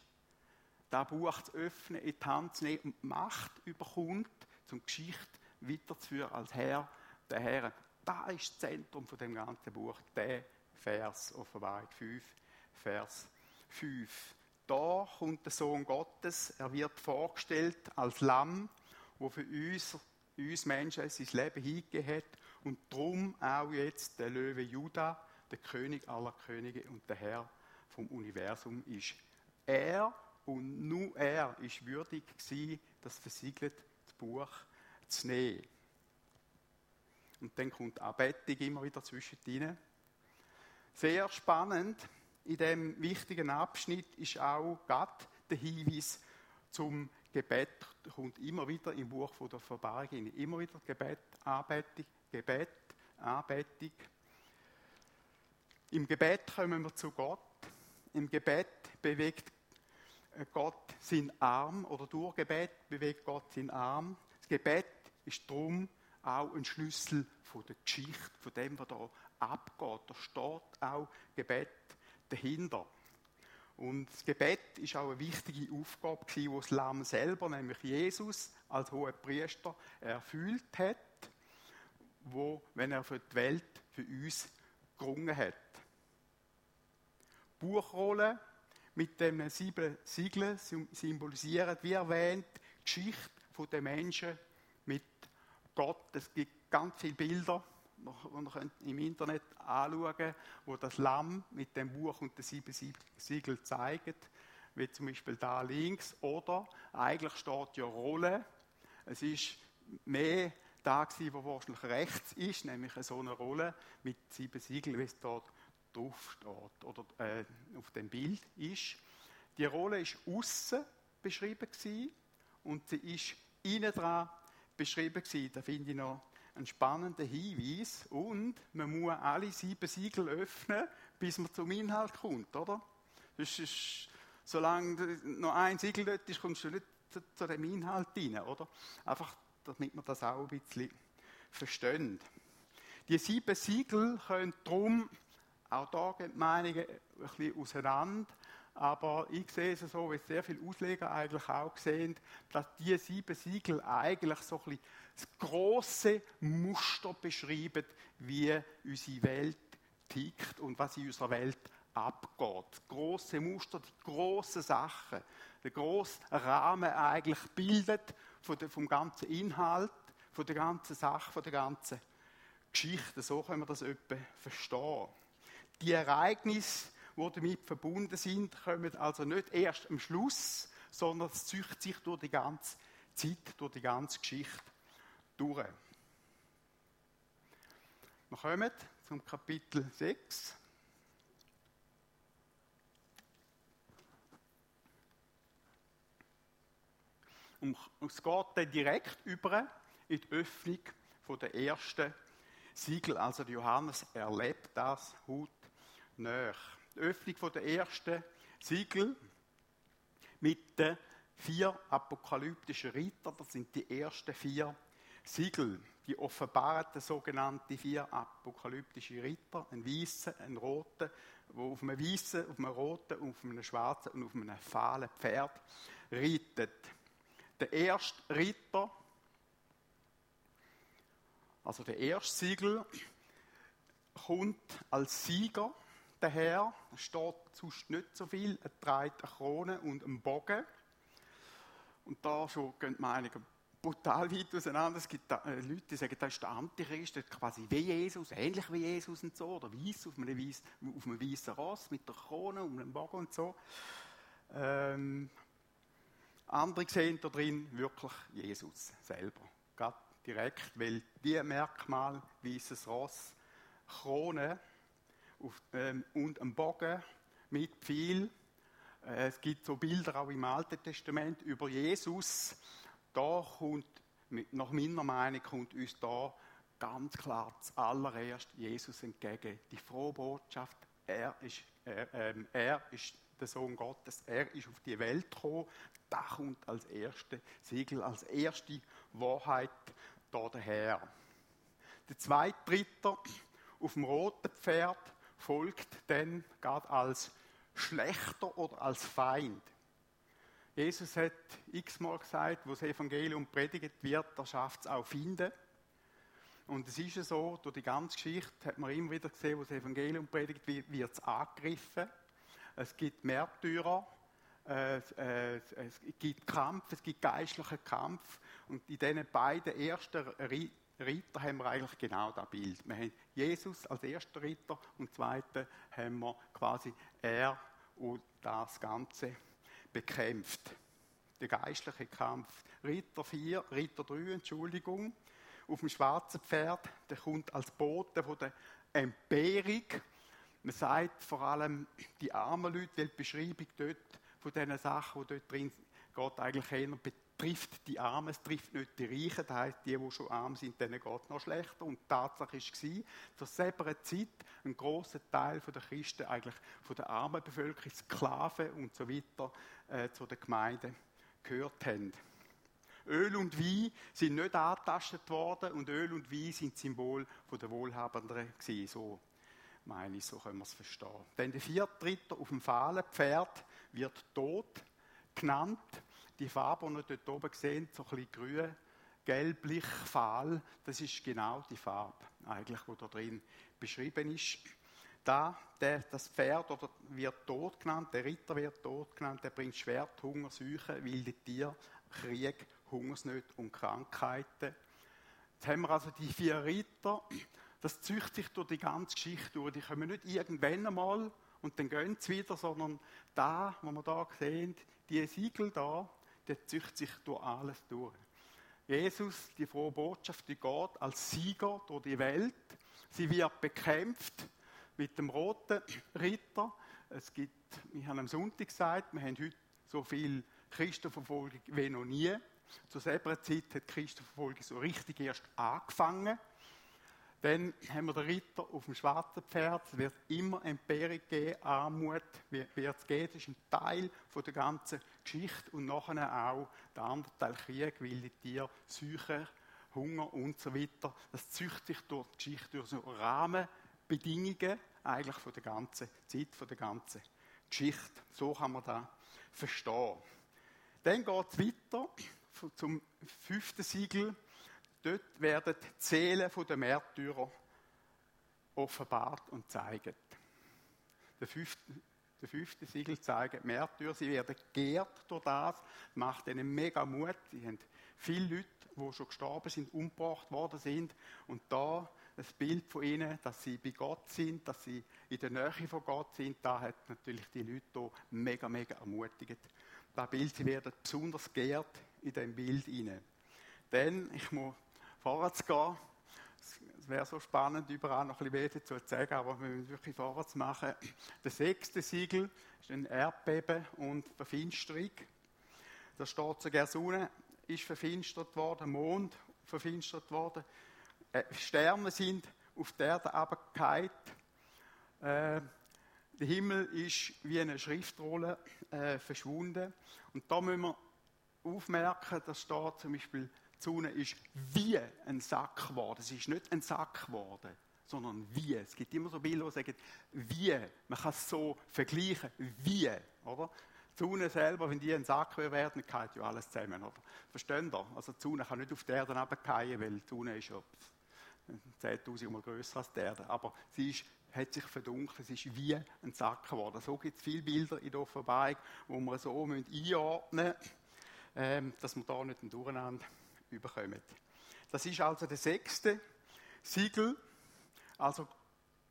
das Buch zu öffnen, in die Hand zu nehmen und Macht überkommt, zum Geschichte weiterzuführen als Herr der Herren. Da ist das Zentrum von dem ganzen Buch, der Vers, Offenbarung 5, Vers 5 da kommt der Sohn Gottes, er wird vorgestellt als Lamm, wo für uns, uns Menschen sein Leben hingegeben hat und darum auch jetzt der Löwe Juda, der König aller Könige und der Herr vom Universum ist. Er und nur er ist würdig gewesen, das versiegelte Buch zu nehmen. Und dann kommt Anbetung immer wieder zwischendrin. Sehr spannend in dem wichtigen Abschnitt ist auch Gott der Hinweis zum Gebet. Kommt immer wieder im Buch von der Verbargung immer wieder Gebet, Anbetung, Gebet, Anbetung. Im Gebet kommen wir zu Gott. Im Gebet bewegt Gott seinen Arm oder durch Gebet bewegt Gott seinen Arm. Das Gebet ist darum auch ein Schlüssel von der Geschichte, von dem, was da abgeht. Da steht auch Gebet dahinter. Und das Gebet ist auch eine wichtige Aufgabe wo das Lamm selber, nämlich Jesus als hoher Priester, erfüllt hat, wo, wenn er für die Welt, für uns gerungen hat. Buchrolle mit den sieben Siegeln symbolisieren, wie erwähnt, die Geschichte der Menschen mit Gott. Es gibt ganz viele Bilder, die ihr im Internet anschauen könnt, wo das Lamm mit dem Buch und den sieben Siegeln zeigt, wie zum Beispiel da links. Oder eigentlich steht ja Rolle. Es ist mehr da gewesen, wo wahrscheinlich rechts ist, nämlich so eine Rolle mit sieben Siegeln, wie es dort drauf steht oder äh, auf dem Bild ist. Die Rolle ist außen beschrieben gewesen und sie ist innen dran beschrieben gewesen. Da finde ich noch einen spannenden Hinweis. Und man muss alle sieben Siegel öffnen, bis man zum Inhalt kommt, oder? Das ist, solange noch ein Siegel dort ist, kommst du nicht zu, zu dem Inhalt rein, oder? Einfach, damit man das auch ein bisschen versteht. Die sieben Siegel können darum, auch da gehen die Meinungen ein bisschen auseinander, aber ich sehe es so, wie sehr viele Ausleger eigentlich auch sehen, dass die sieben Siegel eigentlich so ein bisschen das große Muster beschreiben, wie unsere Welt tickt und was in unserer Welt abgeht. Das große Muster, die großen Sachen, der große Rahmen eigentlich bildet vom ganzen Inhalt, von der ganzen Sache, von der ganzen Geschichte. So können wir das etwa verstehen. Die Ereignisse, die damit verbunden sind, kommen also nicht erst am Schluss, sondern es züchtet sich durch die ganze Zeit, durch die ganze Geschichte durch. Wir kommen zum Kapitel 6. Und es geht dann direkt über in die Öffnung der ersten Siegel. Also Johannes erlebt das haut nach. Die Öffnung der ersten Siegel mit den vier apokalyptischen Rittern, das sind die ersten vier Siegel, die offenbaren sogenannte vier apokalyptische Ritter, ein weißer, ein roter, wo auf einem weißen, auf einem roten, auf einem schwarzen und auf einem fahlen Pferd reitet. Der erste Ritter, also der erste Siegel, kommt als Sieger daher. Es steht sonst nicht so viel. Er trägt eine Krone und einen Bogen. Und da schon gehen die Meinungen brutal weit auseinander. Es gibt äh, Leute, die sagen, das ist der Antichrist, ist quasi wie Jesus, ähnlich wie Jesus und so, oder weiß auf einem, weiss, auf einem weißen Ross mit der Krone und einem Bogen und so. Ähm, andere sehen da drin wirklich Jesus selber. Gerade direkt, weil die Merkmal, weißes Ross, Krone auf, ähm, und ein Bogen mit viel. Äh, es gibt so Bilder auch im Alten Testament über Jesus. Da kommt, nach meiner Meinung, kommt uns da ganz klar zuallererst Jesus entgegen. Die frohe Botschaft, er ist, er, ähm, er ist der Sohn Gottes, er ist auf die Welt gekommen. Da kommt als erste Siegel, als erste Wahrheit da daher. Der zweite Ritter auf dem roten Pferd folgt dann gerade als schlechter oder als Feind. Jesus hat x-mal gesagt, wo das Evangelium predigt wird, da schafft es auch Finden. Und es ist ja so, durch die ganze Geschichte hat man immer wieder gesehen, wo das Evangelium predigt wird, wird es angegriffen. Es gibt Märtyrer, äh, äh, es gibt Kampf, es gibt geistlichen Kampf. Und in diesen beiden ersten Ritter haben wir eigentlich genau das Bild. Wir haben Jesus als erster Ritter und zweiten haben wir quasi er und das Ganze bekämpft. Der geistliche Kampf. Ritter 4, Ritter 3, Entschuldigung, auf dem schwarzen Pferd, der kommt als Bote von der Empörung. Man sagt vor allem die armen Leute, weil die Beschreibung dort von diesen Sachen, die dort drin geht, eigentlich eher trifft die Armen, es trifft nicht die Reichen, das heisst, die, die schon arm sind, denen geht es noch schlechter. Und die Tatsache war, dass selber Zeit ein großer Teil der Christen, eigentlich von der armen Bevölkerung, Sklaven und so weiter, äh, zu den Gemeinden gehört haben. Öl und Wein sind nicht angetastet worden und Öl und Wein sind Symbol der Wohlhabenden gewesen, so meine ich, so können wir es verstehen. Denn der vierte Ritter auf dem Pferd wird tot genannt. Die Farbe, die ihr dort oben seht, so ein bisschen grün, gelblich, fahl, das ist genau die Farbe, eigentlich, die da drin beschrieben ist. Da, der, das Pferd oder wird tot genannt, der Ritter wird tot genannt, der bringt Schwert, Hunger, Seuchen, wilde Tiere, Krieg, Hungersnöte und Krankheiten. Jetzt haben wir also die vier Ritter, das züchtet sich durch die ganze Geschichte durch. Die kommen nicht irgendwann einmal und dann gehen sie wieder, sondern da, wo wir da sehen, die Siegel da, der züchtet sich durch alles durch. Jesus, die frohe Botschaft, die geht als Sieger durch die Welt. Sie wird bekämpft mit dem roten Ritter. Es gibt, wir haben am Sonntag gesagt, wir haben heute so viel Christenverfolgung wie noch nie. Zu selber Zeit hat die Christenverfolgung so richtig erst angefangen. Dann haben wir den Ritter auf dem schwarzen Pferd. Es wird immer Entbehrung geben, Armut wird es geben. Das ist ein Teil von der ganzen Geschichte. Und nachher auch der andere Teil Krieg, wilde Tiere, Seuche, Hunger und so weiter. Das züchtet sich durch die Geschichte, durch so Rahmenbedingungen eigentlich von der ganzen Zeit, von der ganzen Geschichte. So kann man das verstehen. Dann geht es weiter zum fünften Siegel. Dort werden die Seelen der Märtyrer offenbart und zeigen. Der fünfte, der fünfte Siegel zeigt die Märtyrer, sie werden geehrt durch das, macht ihnen mega Mut. Sie haben viele Leute, die schon gestorben sind, umgebracht worden sind. Und da das Bild von ihnen, dass sie bei Gott sind, dass sie in der Nähe von Gott sind, da hat natürlich die Leute hier mega, mega ermutigt. Das Bild, sie werden besonders geehrt in dem Bild hinein. Denn ich muss vorwärts gehen. Es wäre so spannend, überall noch ein bisschen mehr zu sagen, aber wir müssen wirklich vorwärts machen. Der sechste Siegel ist ein Erdbeben und Verfinsterung. Da steht sogar Sonne ist verfinstert worden, der Mond verfinstert worden, äh, Sterne sind auf der Erde abgefallen. Äh, der Himmel ist wie eine Schriftrolle äh, verschwunden. Und da müssen wir aufmerken, dass steht zum Beispiel Sonne ist wie ein Sack geworden. Es ist nicht ein Sack geworden, sondern wie. Es gibt immer so Bilder, die sagen, wie. Man kann es so vergleichen, wie. Oder? Sonne selber, wenn die ein Sack werden, dann ja alles zusammen. Oder? Verstehen ihr? Also Sonne kann nicht auf die Erde runterfallen, weil Sonne ist ja 10.000 Mal größer als die Erde. Aber sie ist, hat sich verdunkelt, es ist wie ein Sack geworden. So gibt es viele Bilder in der Offenbarung, wo wir so einordnen müssen, ähm, dass wir da nicht ein Durcheinander überkommen. Das ist also der sechste Siegel. Also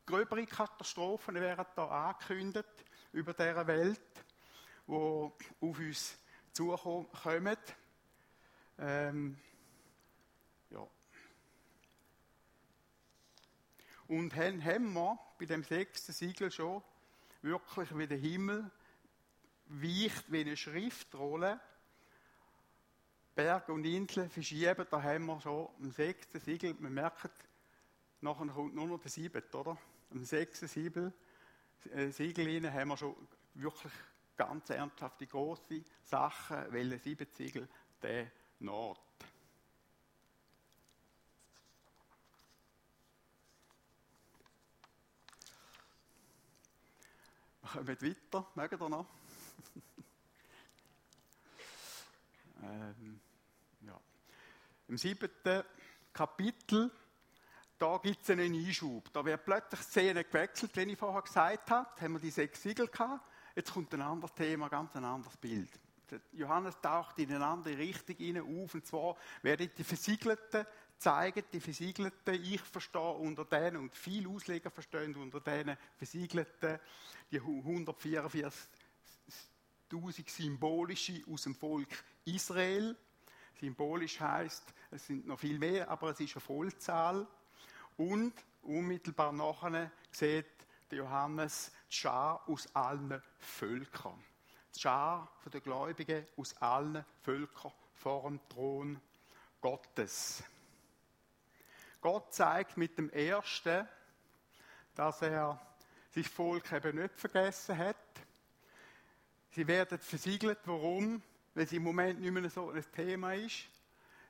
gröbere Katastrophen werden da angekündigt über dieser Welt, wo auf uns zukommen. Ähm, ja. Und dann haben wir bei dem sechsten Siegel schon wirklich wie der Himmel weicht wie eine Schriftrolle Berge und Inseln verschieben, da haben wir schon am sechsten Siegel, man merkt, nachher kommt nur noch der siebte, oder? Am sechsten Siegel, äh, Siegel haben wir schon wirklich ganz ernsthafte große Sachen, weil der siebte Siegel der Nord. Wir kommen weiter, mögen ihr noch? ähm. Im siebten Kapitel, da gibt es einen Einschub. Da wird plötzlich die Szene gewechselt, wie ich vorher gesagt habe. Jetzt haben wir die sechs Siegel gehabt. Jetzt kommt ein anderes Thema, ganz ein anderes Bild. Johannes taucht in eine andere Richtung hinein auf. Und zwar werden die Versiegelten zeigen, die Versiegelten, ich verstehe unter denen und viele Ausleger verstehen unter denen Versiegelten, die 144 1000 symbolische aus dem Volk Israel. Symbolisch heißt, es sind noch viel mehr, aber es ist eine Vollzahl. Und unmittelbar nachher sieht Johannes die Schar aus allen Völkern. Die Schar der Gläubigen aus allen Völkern vor dem Thron Gottes. Gott zeigt mit dem Ersten, dass er sein Volk eben nicht vergessen hat, Sie werden versiegelt. Warum? Weil es im Moment nicht mehr so ein Thema ist.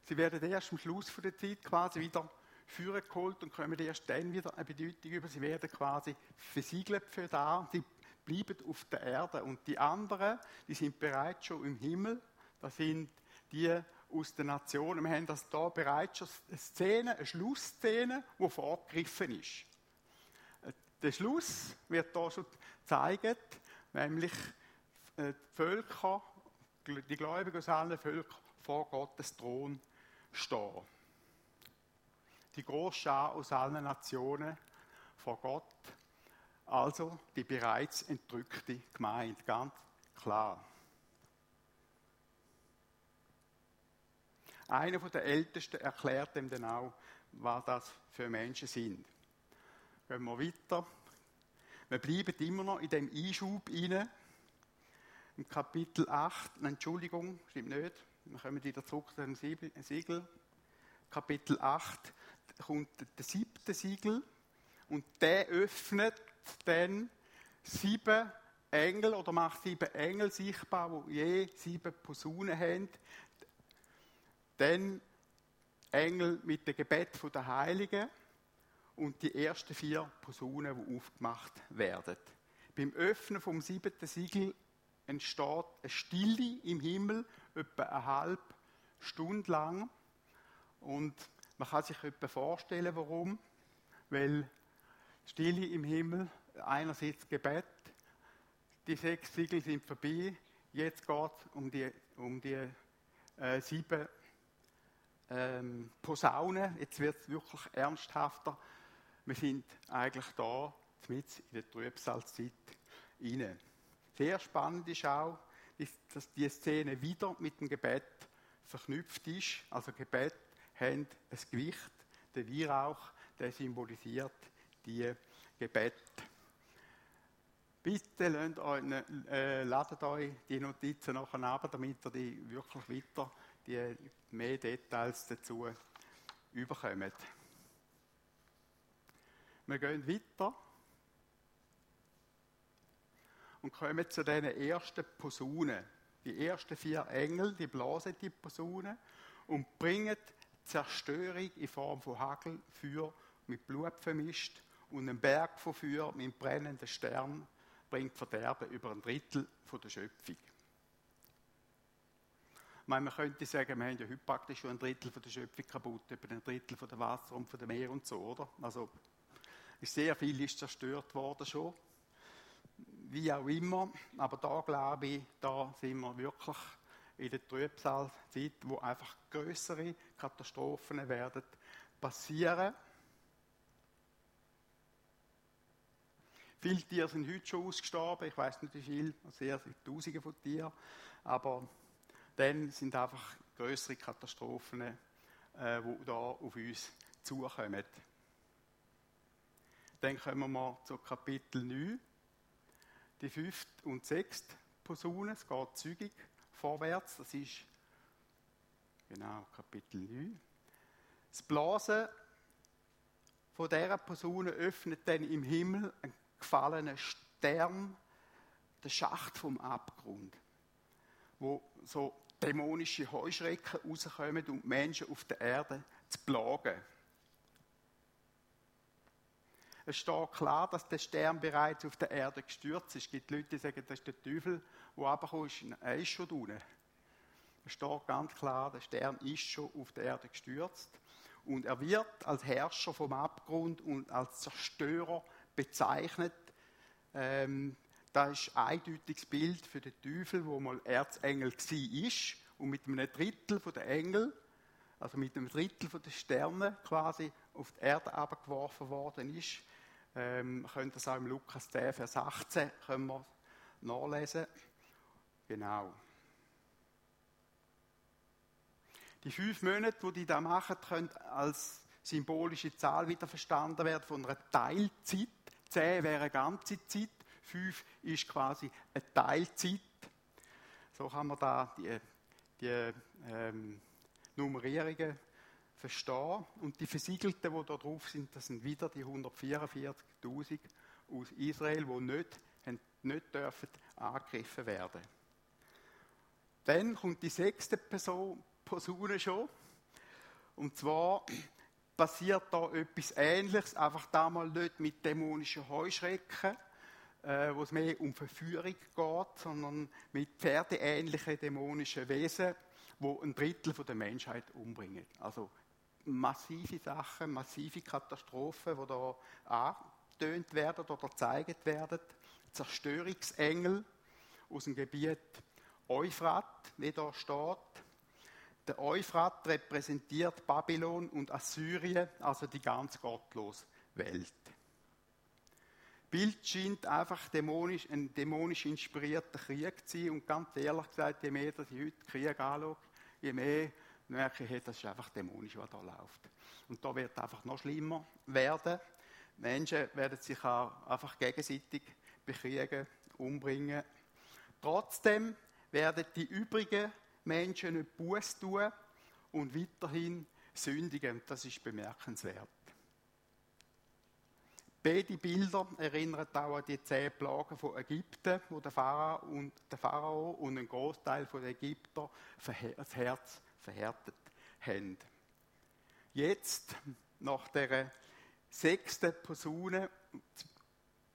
Sie werden erst am Schluss der Zeit quasi wieder führen geholt und kommen erst dann wieder eine Bedeutung über. Sie werden quasi versiegelt für da. Sie bleiben auf der Erde. Und die anderen, die sind bereits schon im Himmel. Das sind die aus den Nationen. Wir haben das da bereits schon eine Szene, eine Schlussszene, die vorgegriffen ist. Der Schluss wird hier schon gezeigt, nämlich äh, die Völker, die Gläubigen aus allen Völkern vor Gottes Thron stehen. Die Großschar aus allen Nationen vor Gott, also die bereits entrückte Gemeinde, ganz klar. Einer der Ältesten erklärt ihm dann auch, was das für Menschen sind. Gehen wir weiter. Wir bleiben immer noch in dem Einschub rein. Im Kapitel 8, Entschuldigung, stimmt nicht, wir kommen wieder zurück zu dem Siegel. Kapitel 8 kommt der siebte Siegel und der öffnet dann sieben Engel oder macht sieben Engel sichtbar, die je sieben Posaunen haben. Dann Engel mit dem Gebet der Heiligen und die ersten vier Posaunen, die aufgemacht werden. Beim Öffnen vom siebten Siegel entsteht eine Stille im Himmel, etwa eine halbe Stunde lang. Und man kann sich etwa vorstellen, warum. Weil Stille im Himmel, einerseits Gebet, die sechs Siegel sind vorbei, jetzt geht es um die, um die äh, sieben ähm, Posaunen, jetzt wird es wirklich ernsthafter. Wir sind eigentlich da, mit in der Trübsalzeit hinein. Sehr spannend ist auch, dass die Szene wieder mit dem Gebet verknüpft ist. Also Gebet hat ein Gewicht. Der Weihrauch, der symbolisiert die Gebet. Bitte lasst euch, äh, ladet euch die Notizen nachher ab, damit ihr die wirklich weiter, die mehr Details dazu überkommt. Wir gehen weiter und kommen zu den ersten Posaunen. Die ersten vier Engel, die blasen die Posaunen und bringen Zerstörung in Form von Hagel, Feuer mit Blut vermischt und einen Berg von Feuer mit brennenden Stern bringt Verderben über ein Drittel von der Schöpfung. Man könnte sagen, wir haben ja heute praktisch schon ein Drittel von der Schöpfung kaputt, über ein Drittel von der Wasser und von dem Meer und so, oder? Also, sehr viel ist zerstört worden schon wie auch immer. Aber da glaube ich, da sind wir wirklich in der Trübsalzeit, wo einfach größere Katastrophen werden passieren. Viele Tiere sind heute schon ausgestorben. Ich weiß nicht wie viele, sehr, sehr Tausende von Tieren. Aber dann sind einfach größere Katastrophen, äh, die da auf uns zukommen. Dann kommen wir zu Kapitel 9 die fünfte und sechste Posaune. Es geht zügig vorwärts. Das ist genau Kapitel 9. Das Blasen von dieser Posaune öffnet dann im Himmel einen gefallenen Stern, den Schacht vom Abgrund, wo so dämonische Heuschrecken rauskommen und Menschen auf der Erde zu plagen. Es steht klar, dass der Stern bereits auf der Erde gestürzt ist. Es gibt Leute, die sagen, das ist der Teufel, der runtergekommen ist. Er ist schon unten. Es steht ganz klar, der Stern ist schon auf der Erde gestürzt. Und er wird als Herrscher vom Abgrund und als Zerstörer bezeichnet. Ähm, das ist ein eindeutiges Bild für den Teufel, wo mal Erzengel war und mit einem Drittel der Engel, also mit einem Drittel der Sterne quasi auf die Erde abgeworfen worden ist. Ähm, könnt das auch im Lukas 10, Vers 18 können wir nachlesen. Genau. Die fünf Monate, die die da machen, können als symbolische Zahl wieder verstanden werden von einer Teilzeit. Zehn wäre eine ganze Zeit, fünf ist quasi eine Teilzeit. So kann man da die, die ähm, Nummerierungen verstehen. Und die Versiegelten, die da drauf sind, das sind wieder die 144.000 aus Israel, die nicht, nicht dürfen angegriffen werden. Dann kommt die sechste Person, Posaune schon. Und zwar passiert da etwas Ähnliches, einfach damals nicht mit dämonischen Heuschrecken, äh, wo es mehr um Verführung geht, sondern mit pferdeähnlichen dämonischen Wesen, wo ein Drittel der Menschheit umbringen. Also massive Sachen, massive Katastrophen, die da angetönt werden oder gezeigt werden. Zerstörungsengel aus dem Gebiet Euphrat, wie da steht. Der Euphrat repräsentiert Babylon und Assyrien, also die ganz gottlose Welt. Bild scheint einfach dämonisch, ein dämonisch inspirierter Krieg zu sein. Und ganz ehrlich gesagt, je mehr dass ich heute Krieg anschaue, je mehr merke ich, das ist einfach dämonisch, was da läuft. Und da wird einfach noch schlimmer werden. Menschen werden sich auch einfach gegenseitig bekriegen, umbringen. Trotzdem werden die übrigen Menschen nicht Buß tun und weiterhin sündigen. Das ist bemerkenswert. Beide Bilder erinnern auch an die zehn Plagen von Ägypten, wo der Pharao und, der Pharao und ein Großteil der Ägypter das Herz verhärtet haben. Jetzt, nach der sechsten Person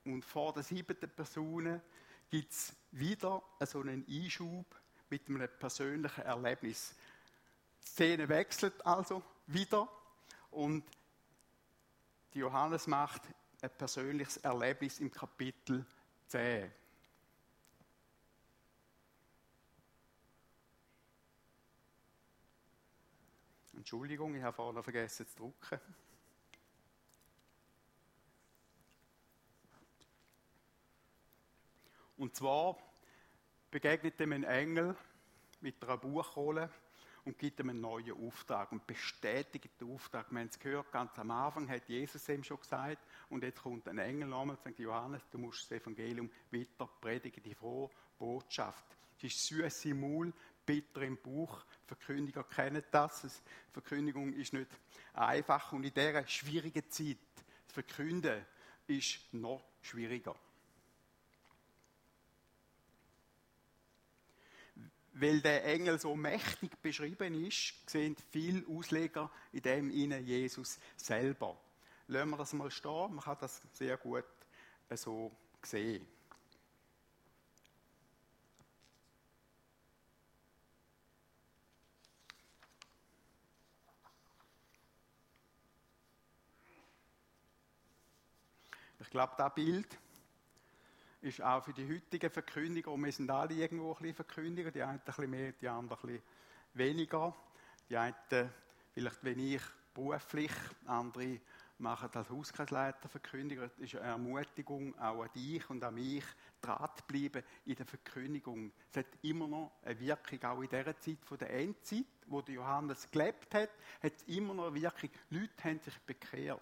und vor der siebten Person, gibt es wieder so einen Einschub mit einem persönlichen Erlebnis. Die Szene wechselt also wieder und Johannes macht ein persönliches Erlebnis im Kapitel 10. Entschuldigung, ich habe vorhin vergessen zu drucken. Und zwar begegnet ihm ein Engel mit einer Buchrolle und gibt ihm einen neuen Auftrag und bestätigt den Auftrag. Wir haben es gehört, ganz am Anfang hat Jesus ihm schon gesagt und jetzt kommt ein Engel an und sagt, Johannes, du musst das Evangelium weiter predigen, die frohe Botschaft. Es ist süß im Maul, bitter im Bauch. Verkündiger kennen das. Verkündigung ist nicht einfach und in dieser schwierigen Zeit, das Verkünden ist noch schwieriger. weil der Engel so mächtig beschrieben ist, sehen viele Ausleger in dem ihnen Jesus selber. Lassen wir das mal stehen, man kann das sehr gut so sehen. Ich glaube, das Bild ist auch für die heutigen Verkündiger, und wir sind alle irgendwo ein bisschen Verkündiger, die einen ein bisschen mehr, die anderen ein bisschen weniger. Die einen vielleicht wenn ich beruflich, andere machen als Hauskreisleiter Verkündiger. Das ist eine Ermutigung auch an dich und an mich, dran bleiben in der Verkündigung. Es hat immer noch eine Wirkung, auch in dieser Zeit von der Endzeit, wo Johannes gelebt hat, hat es immer noch eine Wirkung. Leute haben sich bekehrt.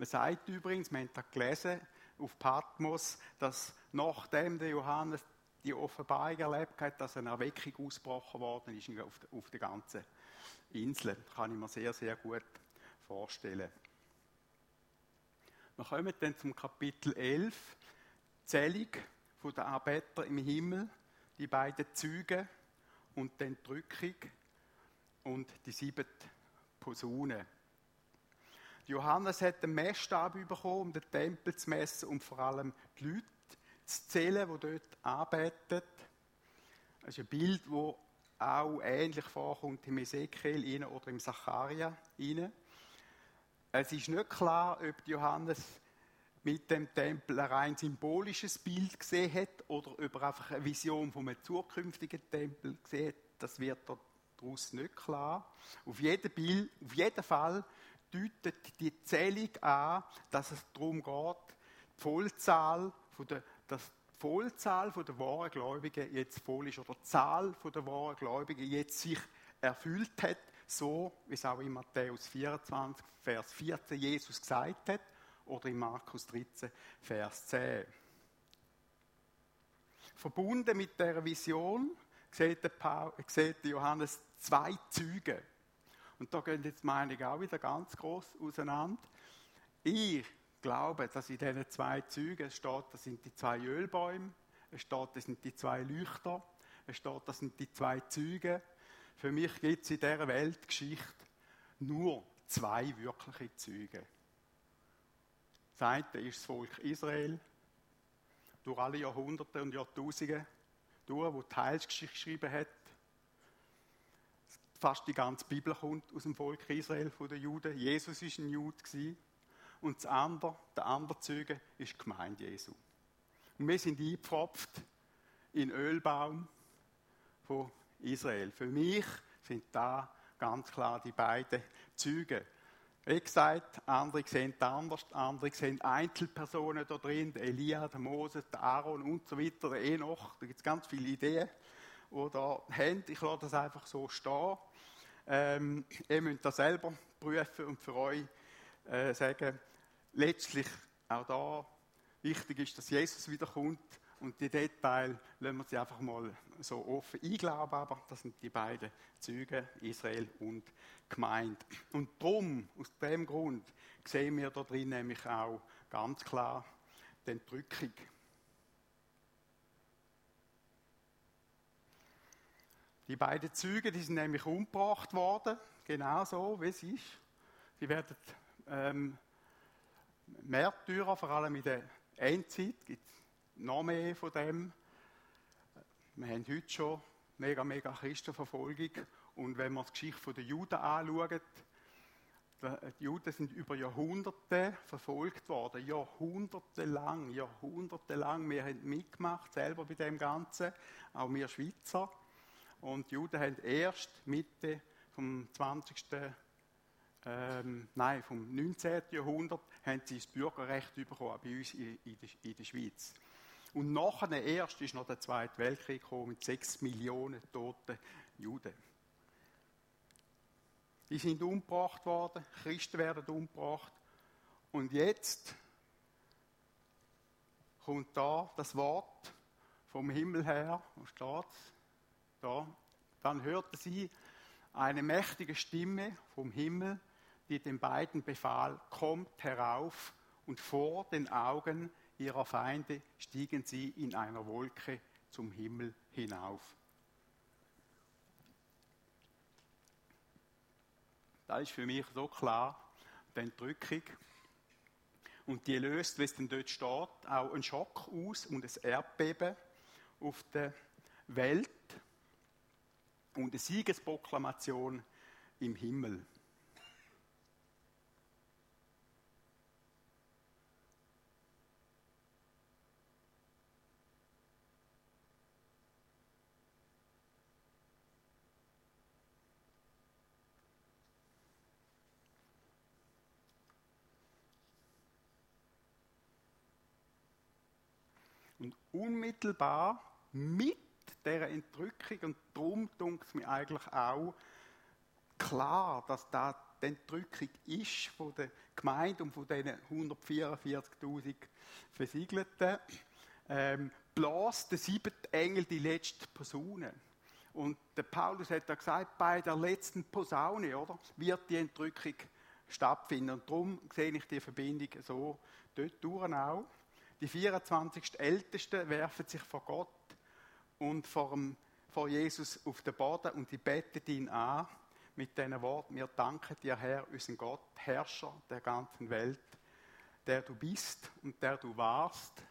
Man sagt übrigens, wir haben das gelesen, auf Patmos, dass nachdem der Johannes die Offenbarung erlebt hat, dass eine Erweckung ausgebrochen worden ist auf der, ganzen Insel. Das kann ich mir sehr, sehr gut vorstellen. Wir kommen dann zum Kapitel 11, Zählung der Arbeiter im Himmel, die beiden Züge und die Drückung und die sieben Posaunen. Johannes hat den Messstab bekommen, um den Tempel zu messen und vor allem die Leute zu zählen, die dort arbeiten. Das ist ein Bild, das auch ähnlich vorkommt im Ezekiel oder im Zacharia. Es ist nicht klar, ob Johannes mit dem Tempel ein rein symbolisches Bild gesehen hat oder ob er einfach eine Vision von einem zukünftigen Tempel gesehen hat. Das wird daraus nicht klar. Auf jeden, Bild, auf jeden Fall deutet die Zählung an, dass es darum geht, die Vollzahl von der, dass die Vollzahl der wahren Gläubigen jetzt voll ist oder die Zahl der wahren Gläubigen jetzt sich erfüllt hat, so wie es auch in Matthäus 24, Vers 14 Jesus gesagt hat oder in Markus 13, Vers 10. Verbunden mit der Vision sieht Johannes zwei Züge. Und da gehen jetzt Meinungen auch wieder ganz groß auseinander. Ich glaube, dass in diesen zwei Zügen es steht, das sind die zwei Ölbäume, es steht, das sind die zwei Leuchter, es steht, das sind die zwei Züge. Für mich gibt es in dieser Weltgeschichte nur zwei wirkliche Züge. Das eine ist das Volk Israel, durch alle Jahrhunderte und Jahrtausende durch, wo die Heilsgeschichte geschrieben hat. Fast die ganze Bibel kommt aus dem Volk Israel, von den Juden. Jesus ist ein Jude Und das andere, der andere Züge, ist die Gemeinde Jesu. Und wir sind eingepfropft in Ölbaum von Israel. Für mich sind da ganz klar die beiden Züge. Wie gesagt, andere sehen anders, andere sehen Einzelpersonen da drin, Elia, der Moses, der Aaron und so weiter, der Enoch, da gibt es ganz viele Ideen, die da haben. Ich lasse das einfach so stehen. Ähm, ihr müsst das selber prüfen und für euch äh, sagen, letztlich auch da wichtig ist, dass Jesus wiederkommt und die Details lassen wir sie einfach mal so offen einglauben, aber das sind die beiden Züge, Israel und Gemeinde. Und darum, aus dem Grund, sehen wir da drin nämlich auch ganz klar die Entrückung. Die beiden Züge, die sind nämlich umgebracht worden, genau so, wie es ist. Sie werden ähm, Märtyrer, vor allem in der Endzeit, gibt noch mehr von dem. Wir haben heute schon mega, mega Christenverfolgung. Und wenn man die Geschichte der Juden anschaut, die Juden sind über Jahrhunderte verfolgt worden. Jahrhunderte lang, Jahrhunderte lang. Wir haben mitgemacht, selber bei dem Ganzen, auch wir Schweizer. Und die Juden haben erst Mitte vom 20. Ähm, nein, vom 19. Jahrhundert haben sie das Bürgerrecht bekommen, bei uns in, in, der, in der Schweiz. Und nachher erst ist noch der Zweite Weltkrieg gekommen mit sechs Millionen toten Juden. Die sind umgebracht worden, Christen werden umgebracht. Und jetzt kommt da das Wort vom Himmel her, wo steht da, dann hörte sie eine mächtige Stimme vom Himmel, die den beiden befahl, kommt herauf und vor den Augen ihrer Feinde stiegen sie in einer Wolke zum Himmel hinauf. Da ist für mich so klar, die Entrückung. Und die löst, wie es denn dort steht, auch einen Schock aus und ein Erdbeben auf der Welt und eine Siegesproklamation im Himmel. Und unmittelbar mit der Entrückung, und darum tut es mir eigentlich auch klar, dass da die Entrückung ist von der Gemeinde und von diesen 144.000 Versiegelten, ähm, bläst der siebte Engel die letzte Posaune. Und der Paulus hat ja gesagt, bei der letzten Posaune, oder, wird die Entrückung stattfinden. Und darum sehe ich die Verbindung so dort durch auch. Die 24 Ältesten werfen sich vor Gott und vor, dem, vor Jesus auf den Boden und die beten ihn an mit diesen Worten, wir danken dir, Herr, unseren Gott, Herrscher der ganzen Welt, der du bist und der du warst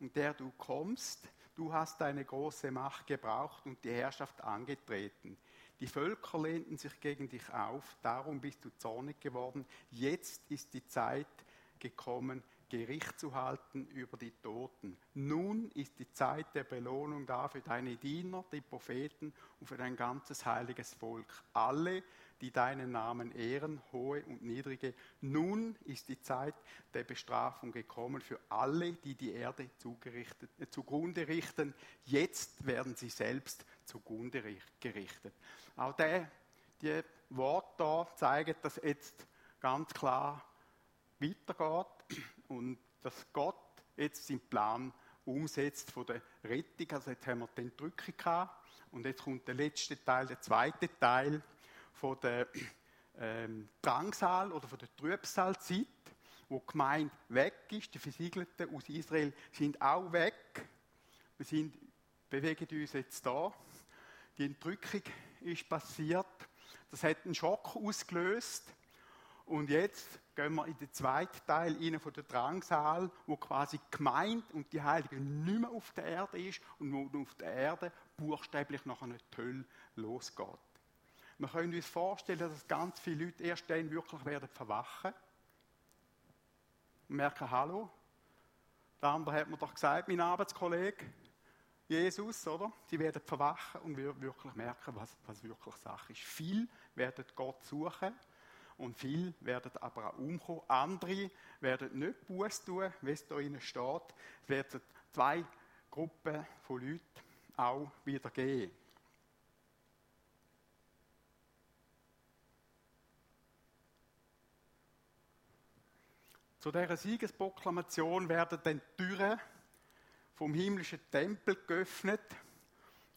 und der du kommst. Du hast deine große Macht gebraucht und die Herrschaft angetreten. Die Völker lehnten sich gegen dich auf, darum bist du zornig geworden. Jetzt ist die Zeit gekommen, Gericht zu halten über die Toten. Nun ist die Zeit der Belohnung da für deine Diener, die Propheten und für dein ganzes heiliges Volk. Alle, die deinen Namen ehren, hohe und niedrige. Nun ist die Zeit der Bestrafung gekommen für alle, die die Erde äh, zugrunde richten. Jetzt werden sie selbst zugrunde gerichtet. Auch der, die Worte da zeigen, dass jetzt ganz klar weitergeht und dass Gott jetzt seinen Plan umsetzt von der Rettung. Also jetzt haben wir die Entrückung gehabt und jetzt kommt der letzte Teil, der zweite Teil von der ähm, Drangsal oder von der Trübsalzeit, wo die Gemeinde weg ist. Die Versiegelten aus Israel sind auch weg. Wir sind, bewegen uns jetzt da. Die Entrückung ist passiert. Das hat einen Schock ausgelöst. Und jetzt gehen wir in den zweiten Teil rein von der Drangsal, wo quasi gemeint und die Heilige nicht mehr auf der Erde ist und wo auf der Erde buchstäblich nach einer Hölle losgeht. Wir können uns vorstellen, dass ganz viele Leute erst dann wirklich werden verwachen. Und merken, hallo, der andere hat mir doch gesagt, mein Arbeitskollege, Jesus, oder? Sie werden verwachen und wirklich merken, was, was wirklich Sache ist. Viel werden Gott suchen und viele werden aber auch umkommen. Andere werden nicht Buß tun, wie es da innen steht. Es werden zwei Gruppen von Leuten auch wieder geben. Zu dieser Siegesproklamation werden dann die Türen vom himmlischen Tempel geöffnet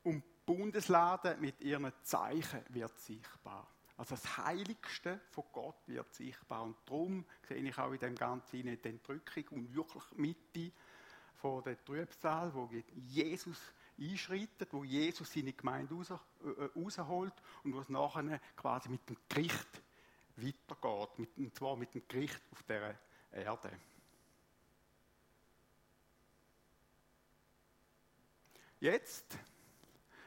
und die Bundeslade mit ihren Zeichen wird sichtbar. Also das Heiligste von Gott wird sichtbar. Und darum sehe ich auch in dem Ganzen die Entrückung und wirklich Mitte von der Trübsal, wo Jesus einschreitet, wo Jesus seine Gemeinde raus, äh, rausholt und wo es nachher quasi mit dem Gericht weitergeht. Mit, und zwar mit dem Gericht auf der Erde. Jetzt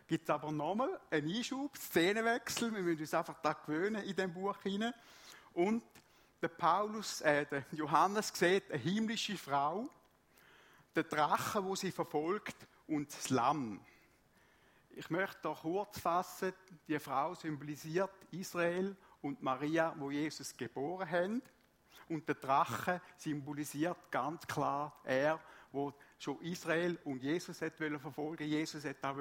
gibt es aber nochmal einen Einschub, Szenenwechsel. Wir müssen uns einfach da gewöhnen in dem Buch hinein. Und der Paulus, äh, der Johannes sieht eine himmlische Frau, der Drache, wo sie verfolgt, und das Lamm. Ich möchte da kurz fassen, die Frau symbolisiert Israel und Maria, wo Jesus geboren haben. Und der Drache symbolisiert ganz klar er, wo schon Israel und Jesus hat verfolgen Jesus hat da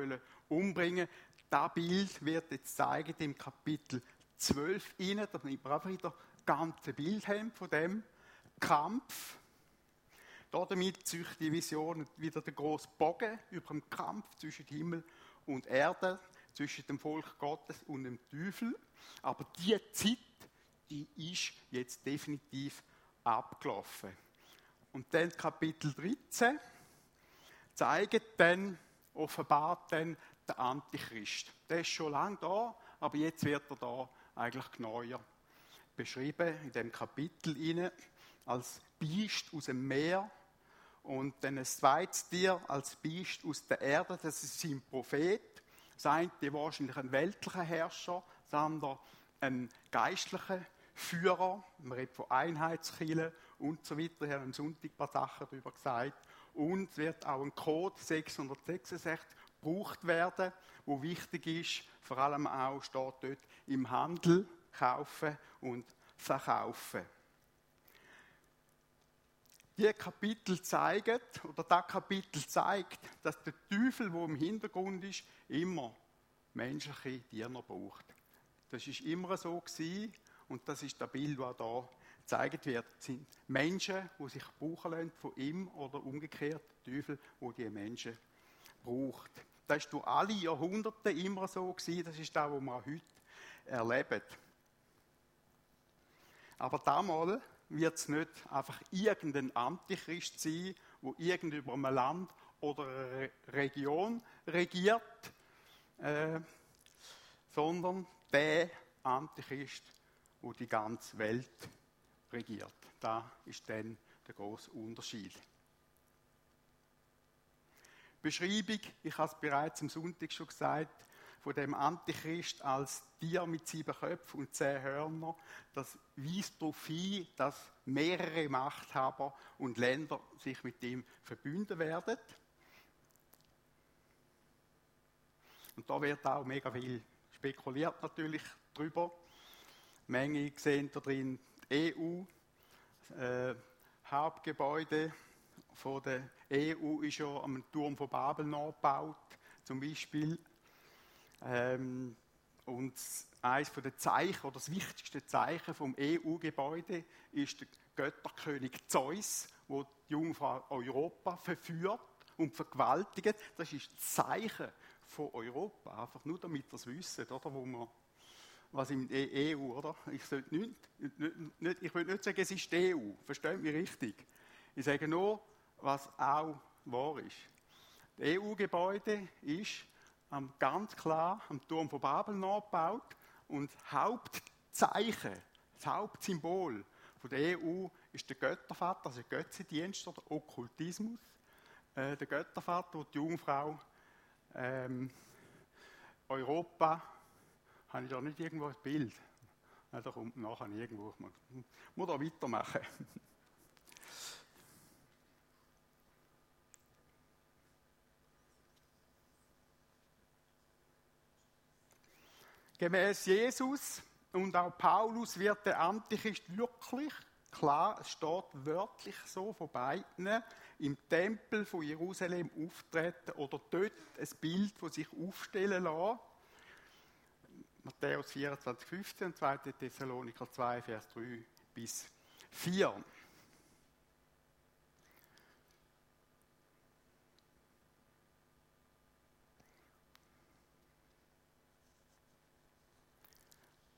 umbringen Das Bild wird jetzt zeigen im Kapitel 12 rein, damit wir einfach wieder das ganze Bild haben von dem Kampf. Damit züchtet die Vision wieder den großen Bogen über den Kampf zwischen Himmel und Erde, zwischen dem Volk Gottes und dem Teufel. Aber die Zeit die ist jetzt definitiv abgelaufen. Und dann Kapitel 13 zeigt dann, offenbart dann der Antichrist. Der ist schon lange da, aber jetzt wird er da eigentlich genauer beschrieben in dem Kapitel inne als Biest aus dem Meer und dann ein zweites Tier als Biest aus der Erde, das ist sein Prophet. Das eine wahrscheinlich ein weltlicher Herrscher, das andere ein geistlicher Führer, man redet von Einheitskille und so weiter. Ich habe am Sonntag ein paar Sachen darüber gesagt. Und es wird auch ein Code 666 gebraucht werden, wo wichtig ist, vor allem auch steht dort im Handel kaufen und verkaufen. Die Kapitel zeigen, oder das Kapitel zeigt, dass der Teufel, wo im Hintergrund ist, immer menschliche Diener braucht. Das ist immer so gewesen und das ist das Bild, das hier gezeigt wird. Das sind Menschen, die sich brauchen lassen von ihm oder umgekehrt Teufel, wo die Menschen braucht. Das ist durch alle Jahrhunderte immer so gewesen. Das ist das, was wir heute erleben. Aber damals wird es nicht einfach irgendein Antichrist sein, wo irgend über ein Land oder eine Region regiert, äh, sondern der Antichrist wo die ganze Welt regiert. Da ist dann der große Unterschied. Beschreibung, ich habe es bereits am Sonntag schon gesagt, von dem Antichrist als Tier mit sieben Köpfen und zehn Hörnern, das weist darauf hin, dass mehrere Machthaber und Länder sich mit ihm verbünden werden. Und da wird auch mega viel spekuliert natürlich drüber. Menge sehen da drin EU, äh, Hauptgebäude von der EU ist ja am Turm von Babel nachgebaut, zum Beispiel. Ähm, und eines der Zeichen, oder das wichtigste Zeichen vom EU-Gebäude ist der Götterkönig Zeus, wo die Jungfrau Europa verführt und vergewaltigt. Das ist das Zeichen von Europa, einfach nur damit ihr es wisst, oder, wo man was im EU, oder? Ich, nicht, nicht, nicht, ich will nicht sagen, es ist die EU, versteht mich richtig. Ich sage nur, was auch wahr ist. Das EU-Gebäude ist ganz klar am Turm von Babel nachgebaut und Hauptzeichen Das Hauptsymbol von der EU ist der Göttervater, also der Götzendienst oder Okkultismus. Äh, der Göttervater, und die Jungfrau ähm, Europa, habe ich da nicht irgendwo ein Bild? Ja, da kommt nachher irgendwo. Ich muss da weitermachen. Gemäß Jesus und auch Paulus wird der Antichrist wirklich, klar, es steht wörtlich so von beiden, im Tempel von Jerusalem auftreten oder dort ein Bild von sich aufstellen lassen. Matthäus 24, 15 und 2. Thessaloniker 2, Vers 3 bis 4.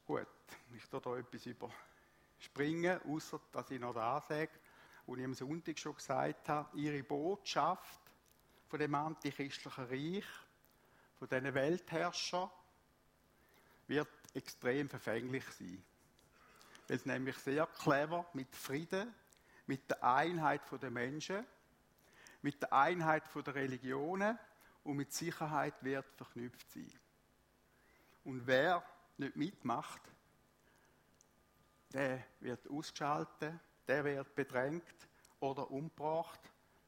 Gut, tue hier etwas überspringen, außer dass ich noch da sage, wo ich am Sonntag schon gesagt habe, ihre Botschaft von dem antichristlichen Reich, von diesen Weltherrschern, wird extrem verfänglich sein. Weil es nämlich sehr clever mit Frieden, mit der Einheit der Menschen, mit der Einheit der Religionen und mit Sicherheit wird verknüpft sein. Und wer nicht mitmacht, der wird ausgeschaltet, der wird bedrängt oder umgebracht,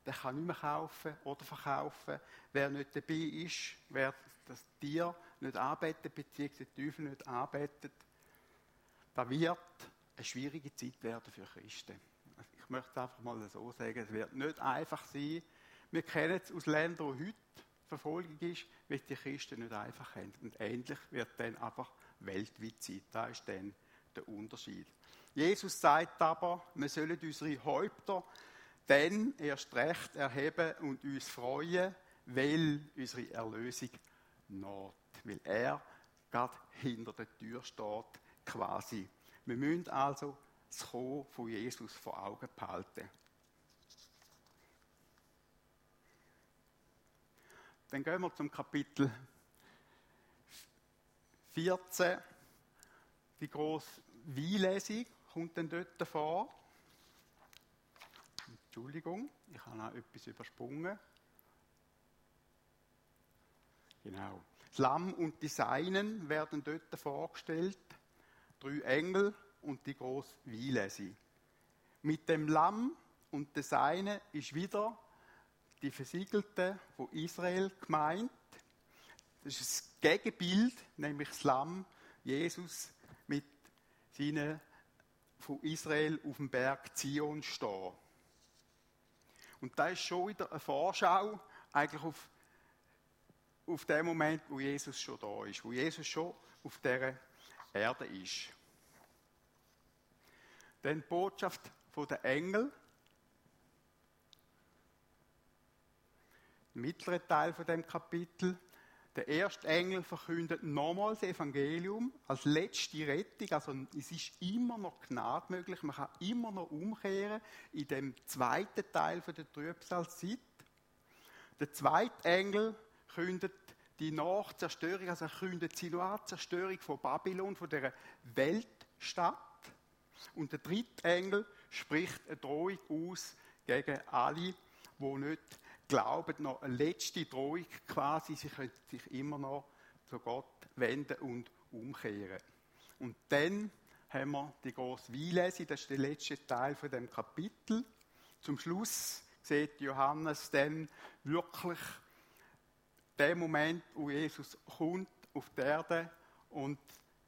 der kann nicht mehr kaufen oder verkaufen. Wer nicht dabei ist, wer das Tier nicht arbeitet, beziehungsweise die Teufel nicht arbeitet, da wird eine schwierige Zeit werden für Christen. Ich möchte einfach mal so sagen, es wird nicht einfach sein. Wir kennen es aus Ländern, wo heute Verfolgung ist, weil die Christen nicht einfach haben. Und ähnlich wird dann einfach weltweit sein. Da ist dann der Unterschied. Jesus sagt aber, wir sollen unsere Häupter dann erst recht erheben und uns freuen, weil unsere Erlösung naht. Weil er gerade hinter der Tür steht, quasi. Wir müssen also das Kommen von Jesus vor Augen behalten. Dann gehen wir zum Kapitel 14. Die große Weinlesung kommt dann dort vor. Entschuldigung, ich habe auch etwas übersprungen. Genau. Das Lamm und die Seinen werden dort vorgestellt. Drei Engel und die große Weinlese. Mit dem Lamm und den Seinen ist wieder die Versiegelte von Israel gemeint. Das ist das Gegenbild, nämlich das Lamm, Jesus seinen von Israel auf dem Berg Zion stehen. Und da ist schon wieder eine Vorschau eigentlich auf, auf den Moment, wo Jesus schon da ist, wo Jesus schon auf dieser Erde ist. Dann die Botschaft der Engel im mittleren Teil von dem Kapitel. Der erste Engel verkündet nochmals das Evangelium als letzte Rettung. Also es ist immer noch Gnade möglich. Man kann immer noch umkehren in dem zweiten Teil der Trübsalzeit. Der zweite Engel kündet die Nachzerstörung, also er kündet die Zerstörung von Babylon, von der Weltstadt. Und der dritte Engel spricht eine Drohung aus gegen alle, die nicht glauben, noch eine letzte Drohung quasi, sie können sich immer noch zu Gott wenden und umkehren. Und dann haben wir die große Weinlese, das ist der letzte Teil von dem Kapitel. Zum Schluss sieht Johannes dann wirklich den Moment, wo Jesus kommt auf die Erde und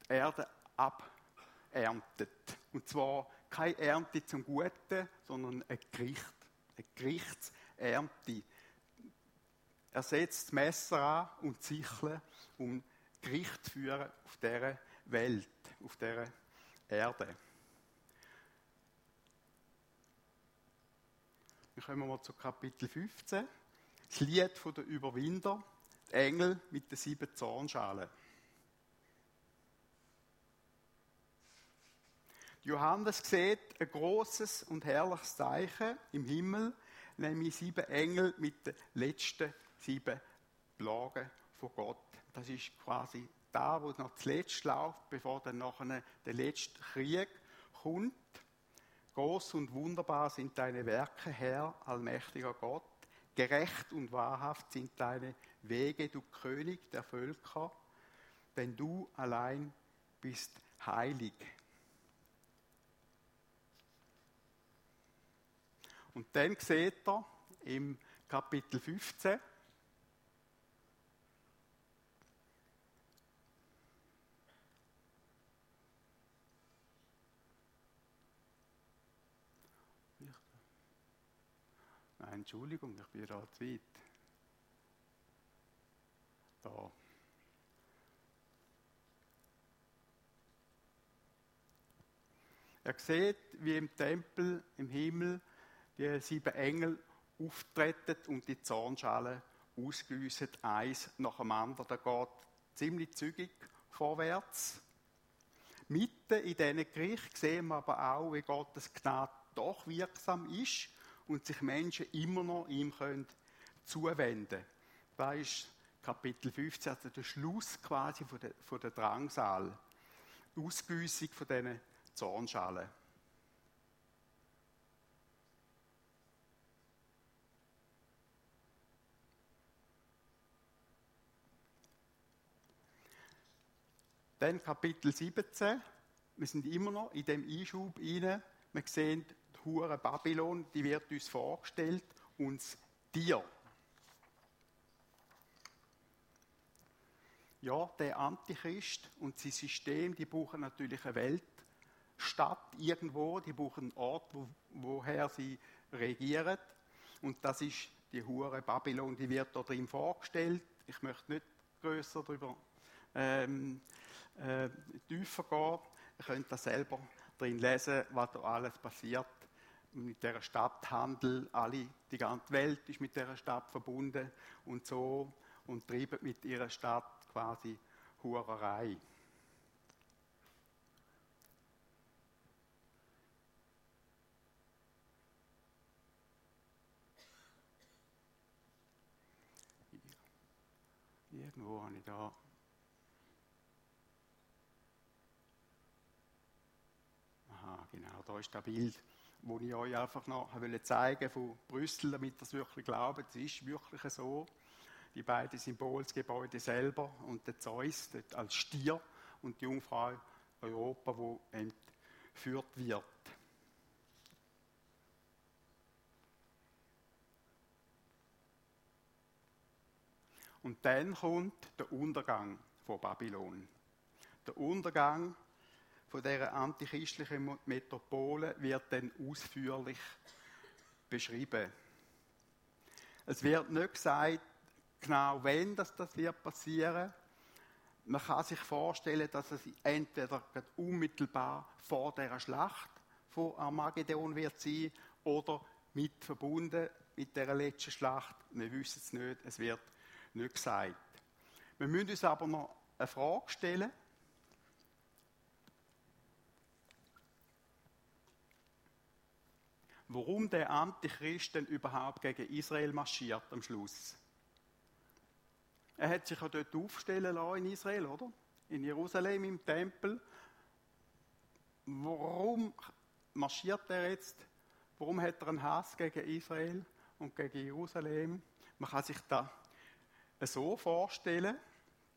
die Erde aberntet. Und zwar keine Ernte zum Guten, sondern ein Gericht, eine Gerichtsernte. Er setzt Messer an und die um Gericht zu führen auf dieser Welt, auf dieser Erde. Dann kommen wir zu Kapitel 15. Das Lied der Überwinder, die Engel mit den sieben Zornschalen. Johannes sieht ein großes und herrliches Zeichen im Himmel, nämlich sieben Engel mit den letzten sieben Plagen von Gott. Das ist quasi da, wo noch zuletzt läuft, bevor dann nachher der letzte Krieg kommt. Groß und wunderbar sind deine Werke, Herr, allmächtiger Gott. Gerecht und wahrhaft sind deine Wege, du König der Völker, denn du allein bist heilig. Und dann seht er im Kapitel 15, Entschuldigung, ich bin da zu weit. Da. Er sieht, wie im Tempel, im Himmel, die sieben Engel auftreten und die Zornschale ausgüssen, eins nach dem anderen. Da geht ziemlich zügig vorwärts. Mitten in diesen Gericht sehen wir aber auch, wie Gottes Gnade doch wirksam ist und sich Menschen immer noch ihm können zuwenden Das ist Kapitel 15, also der Schluss quasi von der, von der Drangsal. Ausgüssung von diesen Zornschalen. Dann Kapitel 17. Wir sind immer noch in dem Einschub rein. Wir sehen die Hure Babylon, die wird uns vorgestellt, uns Tier. Ja, der Antichrist und sein System, die brauchen natürlich eine Weltstadt irgendwo, die brauchen einen Ort, wo, woher sie regieren. Und das ist die Hure Babylon, die wird dort drin vorgestellt. Ich möchte nicht größer darüber ähm, äh, tiefer gehen. Ihr könnt das selber drin lesen, was da alles passiert. Mit der Stadt Handel, alle, die ganze Welt ist mit der Stadt verbunden und so und treiben mit ihrer Stadt quasi Hurerei. Irgendwo habe ich da Da ist das Bild, das ich euch einfach noch zeigen von Brüssel, damit ihr es wirklich glaubt. Es ist wirklich so. Die beiden Symbole, das Gebäude selber und der Zeus als Stier und die Jungfrau Europa, wo entführt wird. Und dann kommt der Untergang von Babylon. Der Untergang von dieser antichristlichen Metropole wird dann ausführlich beschrieben. Es wird nicht gesagt, genau wann das, das wird passieren. Man kann sich vorstellen, dass es entweder unmittelbar vor der Schlacht von Armageddon wird sein oder mit verbunden mit der letzten Schlacht. Wir wissen es nicht, es wird nicht gesagt. Wir müssen uns aber noch eine Frage stellen. Warum der Antichrist denn überhaupt gegen Israel marschiert am Schluss. Er hat sich ja dort aufstellen lassen in Israel, oder? In Jerusalem im Tempel. Warum marschiert er jetzt? Warum hat er einen Hass gegen Israel und gegen Jerusalem? Man kann sich da so vorstellen,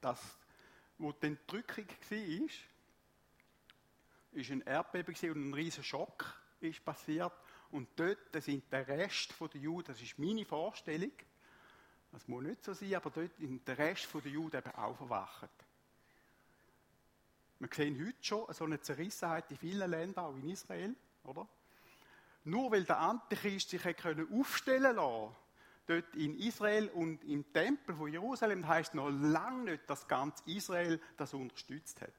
dass, wo die Entrückung war, ist ein Erdbeben und ein riesiger Schock ist passiert und dort sind der Rest der Juden, das ist meine Vorstellung, das muss nicht so sein, aber dort sind der Rest der Juden eben aufgewacht. Wir sehen heute schon so eine Zerrissenheit in vielen Ländern, auch in Israel, oder? Nur weil der Antichrist sich aufstellen lassen dort in Israel und im Tempel von Jerusalem, heißt noch lange nicht, dass ganz Israel das unterstützt hat.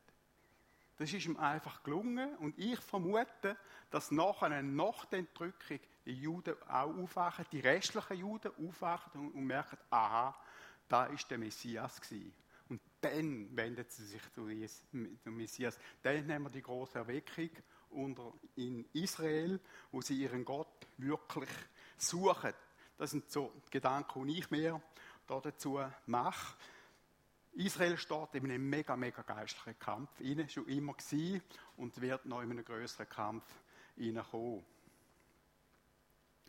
Das ist ihm einfach gelungen und ich vermute, dass nachher, nach der Entrückung, die Juden auch aufwachen, die restlichen Juden aufwachen und, merken, aha, da ist der Messias gewesen. Und dann wendet sie sich zu dem Messias. Dann haben wir die große Erweckung unter, in Israel, wo sie ihren Gott wirklich suchen. Das sind so die Gedanken, die ich mir dazu mache. Israel steht in einem mega, mega geistlichen Kampf rein, schon immer gewesen und wird noch in einen größeren Kampf hineinkommen.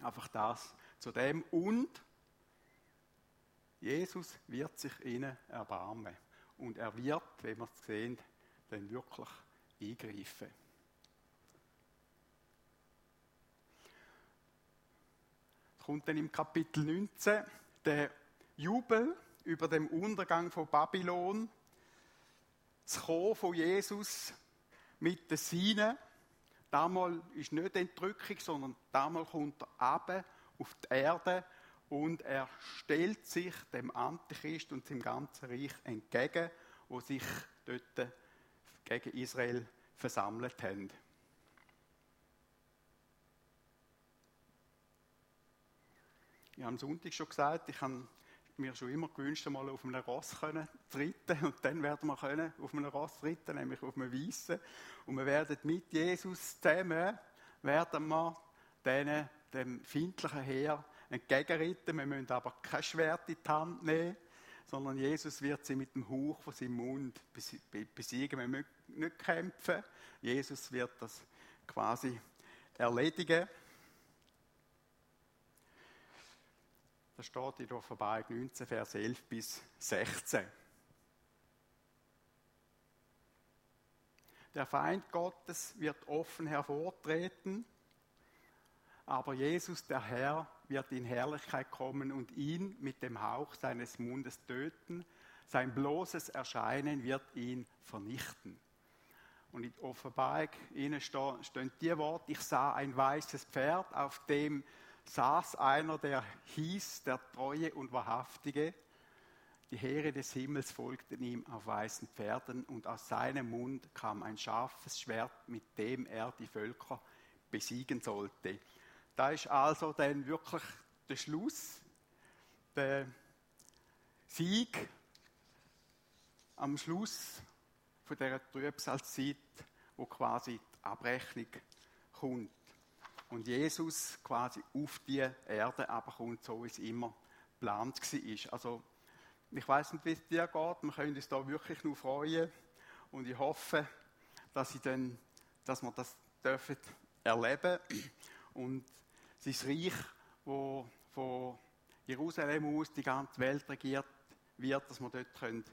Einfach das zu dem. Und Jesus wird sich ihnen erbarmen. Und er wird, wenn wir es sehen, dann wirklich eingreifen. kommt dann im Kapitel 19 der Jubel über den Untergang von Babylon, das Kommen von Jesus mit den Seinen. Damals ist nicht Entrückung, sondern damals kommt er ab auf die Erde und er stellt sich dem Antichrist und dem ganzen Reich entgegen, wo sich dort gegen Israel versammelt haben. Ich habe am Sonntag schon gesagt, ich habe mir schon immer gewünscht, einmal auf einem Ross zu reiten. Und dann werden wir können auf einem Ross reiten, nämlich auf einem Weißen. Und wir werden mit Jesus zusammen, werden wir denen, dem feindlichen Heer entgegenreiten. Wir müssen aber kein Schwert in die Hand nehmen, sondern Jesus wird sie mit dem Hauch von seinem Mund besiegen. Wir müssen nicht kämpfen. Jesus wird das quasi erledigen. Das steht in Offenbarung 19, Vers 11 bis 16. Der Feind Gottes wird offen hervortreten, aber Jesus, der Herr, wird in Herrlichkeit kommen und ihn mit dem Hauch seines Mundes töten. Sein bloßes Erscheinen wird ihn vernichten. Und in Offenbarung ihnen stehen die Worte, ich sah ein weißes Pferd, auf dem saß einer, der hieß, der Treue und Wahrhaftige. Die Heere des Himmels folgten ihm auf weißen Pferden und aus seinem Mund kam ein scharfes Schwert, mit dem er die Völker besiegen sollte. Da ist also dann wirklich der Schluss, der Sieg am Schluss von dieser Trübsalzeit, wo quasi die Abrechnung kommt und Jesus quasi auf die Erde kommt, so wie es immer geplant war. Also, ich weiß nicht, wie es dir geht, wir können uns da wirklich nur freuen und ich hoffe, dass, ich dann, dass wir das dürfen erleben und sein Reich, wo von Jerusalem aus die ganze Welt regiert wird, dass wir dort können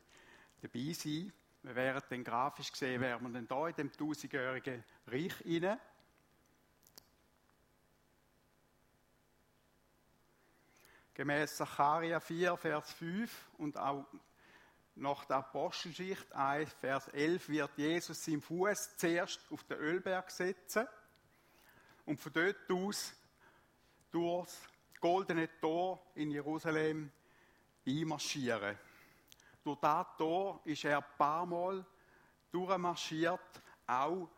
dabei sein können. Wir wären dann grafisch gesehen, wären wir dann da in dem tausendjährigen Reich hinein. Gemäß Sacharja 4, Vers 5 und auch nach der Apostelgeschichte 1, Vers 11 wird Jesus seinen Fuß zuerst auf den Ölberg setzen und von dort aus durchs goldene Tor in Jerusalem einmarschieren. Durch das Tor ist er ein paar Mal durchmarschiert, auch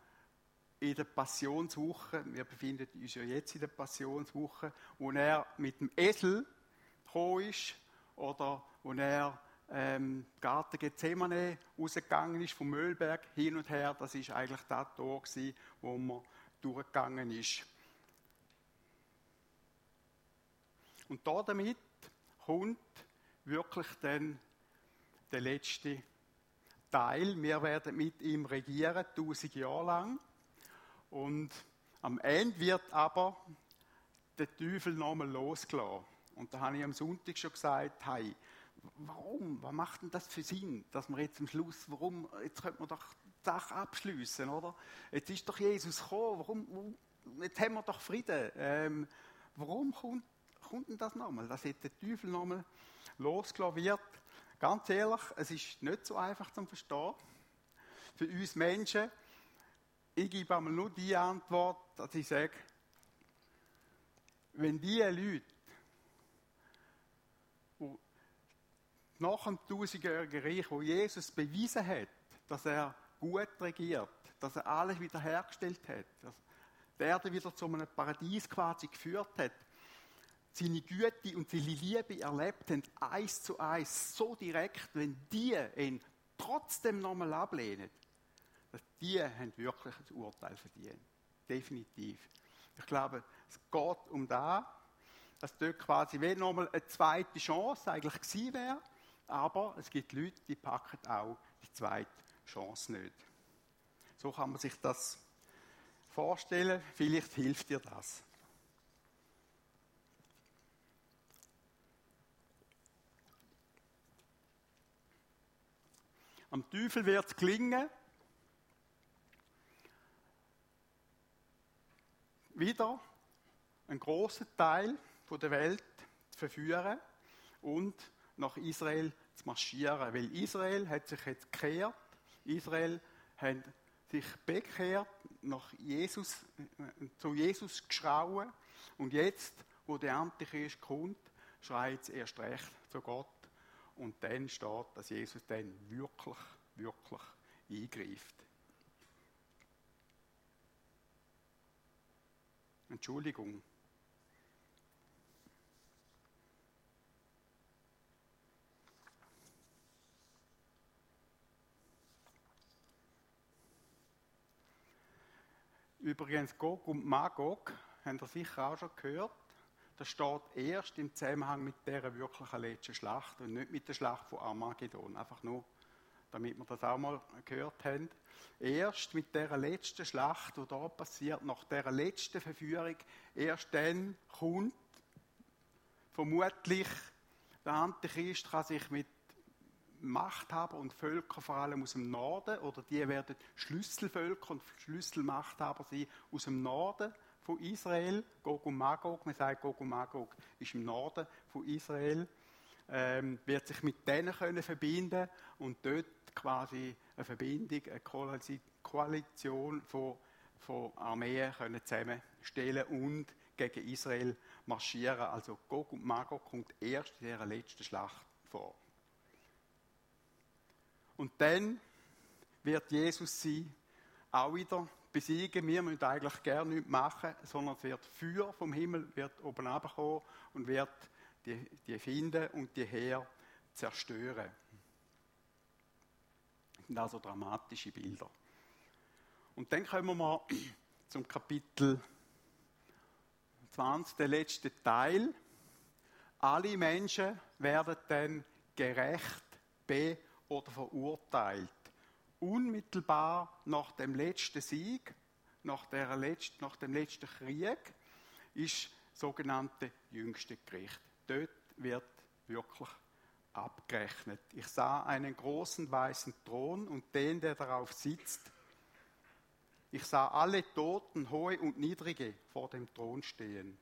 in der Passionswoche. Wir befinden uns ja jetzt in der Passionswoche, wo er mit dem Esel gekommen ist oder wo er ähm, Garten Gethsemane rausgegangen ist, vom Müllberg hin und her, das ist eigentlich das Tor gewesen, wo man durchgegangen ist. Und da damit kommt wirklich dann der letzte Teil. Wir werden mit ihm regieren, tausend Jahre lang. Und am Ende wird aber der Teufel nochmal losgelassen. Und da habe ich am Sonntag schon gesagt, hey, warum, was macht denn das für Sinn, dass wir jetzt am Schluss, warum, jetzt könnte man doch die Sache abschliessen, oder? Jetzt ist doch Jesus gekommen, warum, jetzt haben wir doch Frieden. Ähm, warum kommt, kommt denn das nochmal, dass jetzt der Teufel nochmal losgelassen wird? Ganz ehrlich, es ist nicht so einfach zu verstehen. Für uns Menschen, ich gebe einmal nur die Antwort, dass ich sage, wenn diese Leute nach dem tausendjährigen Reich, wo Jesus bewiesen hat, dass er gut regiert, dass er alles wiederhergestellt hat, dass die Erde wieder zu einem Paradies quasi geführt hat, seine Güte und seine Liebe erlebt haben, eins zu eins, so direkt, wenn die ihn trotzdem nochmal ablehnen, dass die haben wirklich ein Urteil verdient. Definitiv. Ich glaube, es geht um da, dass dort quasi wie nochmal eine zweite Chance eigentlich gewesen wäre, Aber es gibt Leute, die packen auch die zweite Chance nicht. So kann man sich das vorstellen. Vielleicht hilft dir das. Am Teufel wird es klingen. Wieder einen großen Teil der Welt zu verführen und nach Israel zu marschieren. Weil Israel hat sich jetzt gekehrt. Israel hat sich bekehrt, nach Jesus, zu Jesus geschrauen. Und jetzt, wo der Antichrist kommt, schreit es erst recht zu Gott. Und dann steht, dass Jesus dann wirklich, wirklich eingreift. Entschuldigung. Übrigens, Gog und Magog, haben ihr sicher auch schon gehört, das steht erst im Zusammenhang mit der wirklichen letzten Schlacht und nicht mit der Schlacht von Armageddon. Einfach nur, damit wir das auch mal gehört haben. Erst mit der letzten Schlacht, die da passiert, nach der letzten Verführung, erst dann kommt vermutlich der Antichrist kann sich mit Machthaber und Völker, vor allem aus dem Norden, oder die werden Schlüsselvölker und Schlüsselmachthaber sein aus dem Norden von Israel, Gog und Magog, man sagt Gog und Magog ist im Norden von Israel, ähm, wird sich mit denen können verbinden und dort quasi eine Verbindung, eine Koalition von, von Armeen können zusammenstellen und gegen Israel marschieren. Also Gog und Magog kommt erst in dieser letzten Schlacht vor. Und dann wird Jesus sie auch wieder besiegen. Wir müssen eigentlich gerne nichts machen, sondern es wird Feuer vom Himmel wird oben runterkommen und wird die, die finden und die Heer zerstören. Das sind also dramatische Bilder. Und dann kommen wir mal zum Kapitel 20, der letzte Teil. Alle Menschen werden dann gerecht be- oder verurteilt. Unmittelbar nach dem letzten Sieg, nach, der letzten, nach dem letzten Krieg, ist das sogenannte jüngste Gericht. Dort wird wirklich abgerechnet. Ich sah einen großen weißen Thron und den, der darauf sitzt. Ich sah alle Toten, hohe und niedrige, vor dem Thron stehen.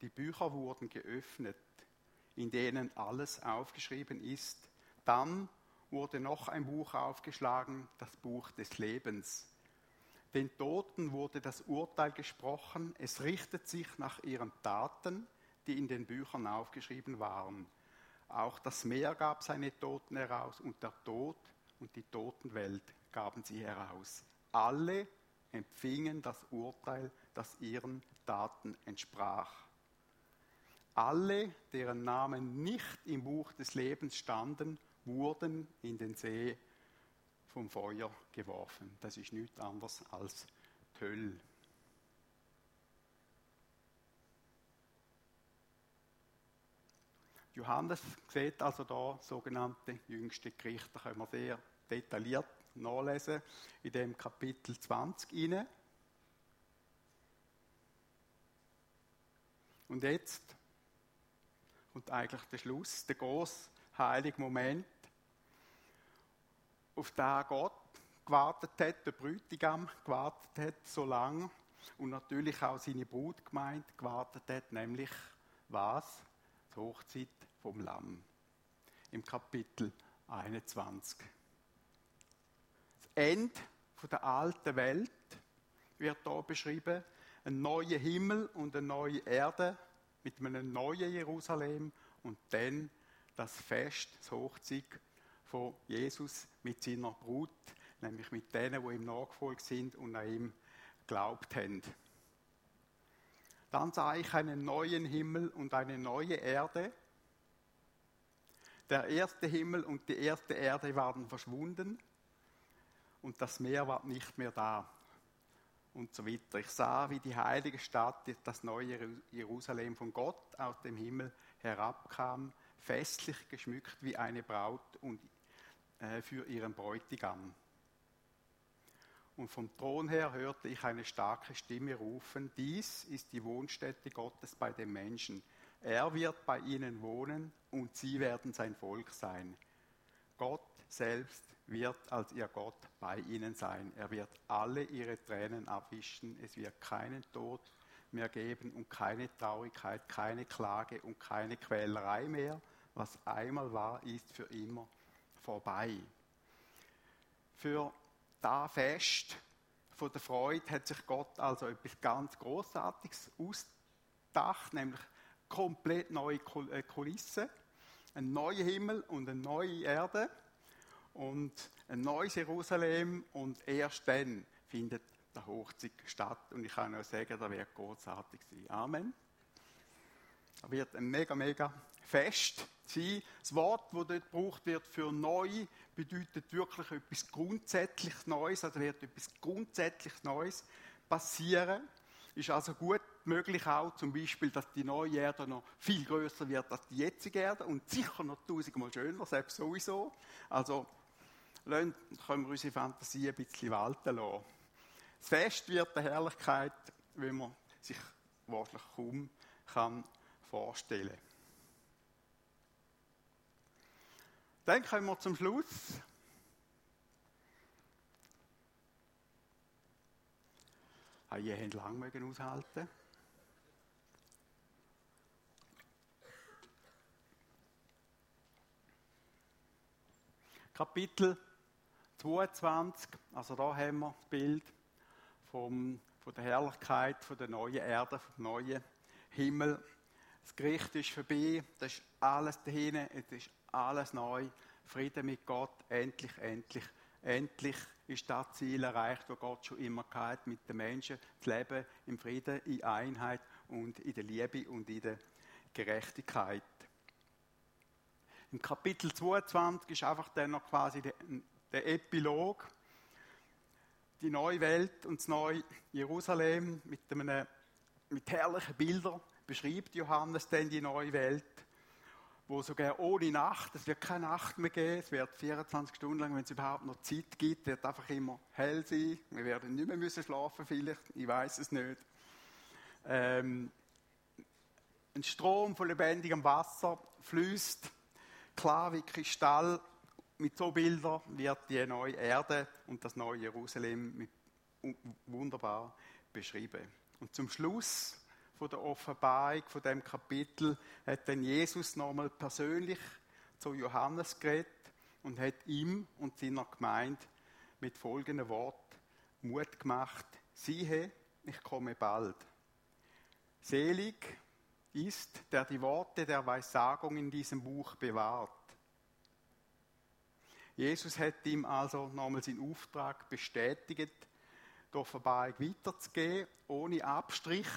Die Bücher wurden geöffnet, in denen alles aufgeschrieben ist. Dann wurde noch ein Buch aufgeschlagen, das Buch des Lebens. Den Toten wurde das Urteil gesprochen, es richtet sich nach ihren Taten, die in den Büchern aufgeschrieben waren. Auch das Meer gab seine Toten heraus und der Tod und die Totenwelt gaben sie heraus. Alle empfingen das Urteil, das ihren Taten entsprach. Alle, deren Namen nicht im Buch des Lebens standen, wurden in den See vom Feuer geworfen. Das ist nichts anderes als Hölle. Johannes sieht also da sogenannte jüngste Gerichte. Können wir sehr detailliert nachlesen in dem Kapitel 20 inne. Und jetzt kommt eigentlich der Schluss, der große heilige Moment, auf den Gott gewartet hat, der Bräutigam gewartet hat so lange und natürlich auch seine Brutgemeinde gewartet hat, nämlich was? Die Hochzeit vom Lamm. Im Kapitel 21. Das Ende der alten Welt wird hier beschrieben. Ein neuer Himmel und eine neue Erde mit einem neuen Jerusalem und dann das Fest, das Hochzeit von Jesus mit seiner Brut, nämlich mit denen, die ihm nachgefolgt sind und an ihm glaubt haben. Dann sah ich einen neuen Himmel und eine neue Erde. Der erste Himmel und die erste Erde waren verschwunden und das Meer war nicht mehr da. Und so weiter. Ich sah, wie die heilige Stadt, das neue Jerusalem von Gott aus dem Himmel herabkam, festlich geschmückt wie eine Braut und für ihren Bräutigam. Und vom Thron her hörte ich eine starke Stimme rufen, dies ist die Wohnstätte Gottes bei den Menschen. Er wird bei ihnen wohnen und sie werden sein Volk sein. Gott selbst wird als ihr Gott bei ihnen sein. Er wird alle ihre Tränen abwischen. Es wird keinen Tod mehr geben und keine Traurigkeit, keine Klage und keine Quälerei mehr. Was einmal war, ist für immer vorbei. Für da Fest von der Freude hat sich Gott also etwas ganz Großartiges ausgedacht, nämlich komplett neue äh, Kulissen, ein neuer Himmel und eine neue Erde und ein neues Jerusalem und erst dann findet der Hochzeit statt und ich kann nur sagen, da wird großartig sein. Amen. Da wird ein mega, mega Fest sein. Das Wort, das dort gebraucht wird für neu, bedeutet wirklich etwas grundsätzlich Neues, also wird etwas grundsätzlich Neues passieren. Ist also gut möglich auch zum Beispiel, dass die neue Erde noch viel größer wird als die jetzige Erde und sicher noch tausendmal schöner, selbst sowieso. Also können wir unsere Fantasie ein bisschen walten lassen. Das Fest wird der Herrlichkeit, wie man sich wahrscheinlich kaum kann vorstellen kann. Dann kommen wir zum Schluss. Ah, ihr habt lange aushalten Kapitel 22, also da haben wir das Bild vom, von der Herrlichkeit, von der neuen Erde, vom neuen Himmel. Das Gericht ist vorbei, das ist alles dahin, es ist alles neu. Frieden mit Gott, endlich, endlich, endlich ist das Ziel erreicht, das Gott schon immer hat, mit den Menschen zu leben im Frieden, in Einheit und in der Liebe und in der Gerechtigkeit. Im Kapitel 22 ist einfach dann noch quasi der, der Epilog, die neue Welt und das neue Jerusalem mit, einem, mit herrlichen Bildern beschreibt Johannes dann die neue Welt wo sogar ohne Nacht, es wird keine Nacht mehr geben, es wird 24 Stunden lang, wenn es überhaupt noch Zeit gibt, wird einfach immer hell sein. Wir werden nicht mehr müssen schlafen vielleicht, ich weiß es nicht. Ähm, ein Strom von lebendigem Wasser fließt klar wie Kristall. Mit so Bildern wird die neue Erde und das neue Jerusalem wunderbar beschrieben. Und zum Schluss von der Offenbarung, von dem Kapitel, hat dann Jesus nochmal persönlich zu Johannes geredet und hat ihm und seiner Gemeinde mit folgendem Wort Mut gemacht. Siehe, ich komme bald. Selig ist, der die Worte der Weissagung in diesem Buch bewahrt. Jesus hat ihm also nochmal seinen Auftrag bestätigt, die Offenbarung weiterzugeben, ohne Abstrich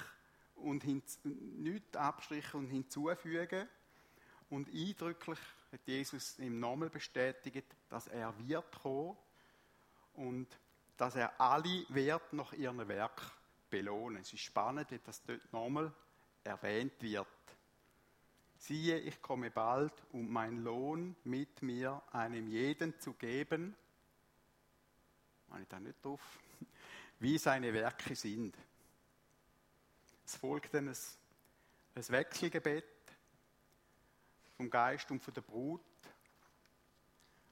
und nichts abstrichen und hinzufügen. Und eindrücklich hat Jesus im Namen bestätigt, dass er wird kommen und dass er alle Wert nach ihrem Werk belohnen. Es ist spannend, dass dort nochmal erwähnt wird. Siehe, ich komme bald, um mein Lohn mit mir einem jeden zu geben. Meine ich da nicht drauf? Wie seine Werke sind. Es folgt dann ein, ein Wechselgebet vom Geist und von der Brut,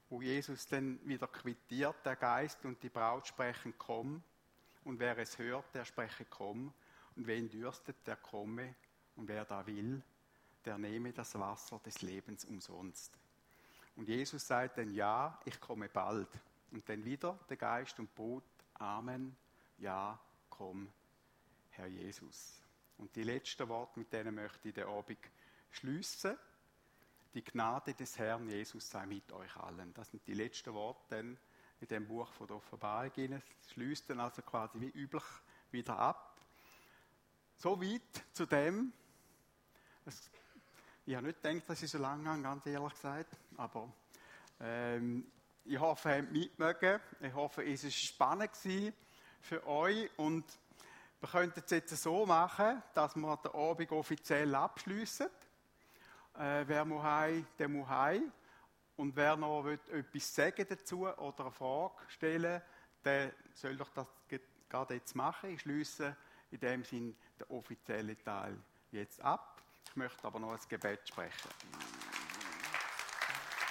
wo Jesus dann wieder quittiert, der Geist und die Braut sprechen, komm. Und wer es hört, der spreche, komm. Und wen dürstet, der komme. Und wer da will, der nehme das Wasser des Lebens umsonst. Und Jesus sagt dann, ja, ich komme bald. Und dann wieder der Geist und Brut, Amen, ja, komm, Herr Jesus. Und die letzten Worte, mit denen möchte ich den Abend schließen. Die Gnade des Herrn Jesus sei mit euch allen. Das sind die letzten Worte in dem Buch von der Offenbarung. Es schließt dann also quasi wie üblich wieder ab. So weit zu dem. Ich habe nicht gedacht, dass ich so lange habe, ganz ehrlich gesagt. Aber ähm, ich hoffe, ihr habt mitmögen. Ich hoffe, es war spannend für euch und wir könnten es jetzt so machen, dass wir den Abend offiziell abschließen Äh, wer muss heim, der muss heim. Und wer noch will, etwas sagen dazu oder eine Frage stellen, der soll doch das gerade jetzt machen. Ich schließe in dem Sinn den offiziellen Teil jetzt ab. Ich möchte aber noch ein Gebet sprechen.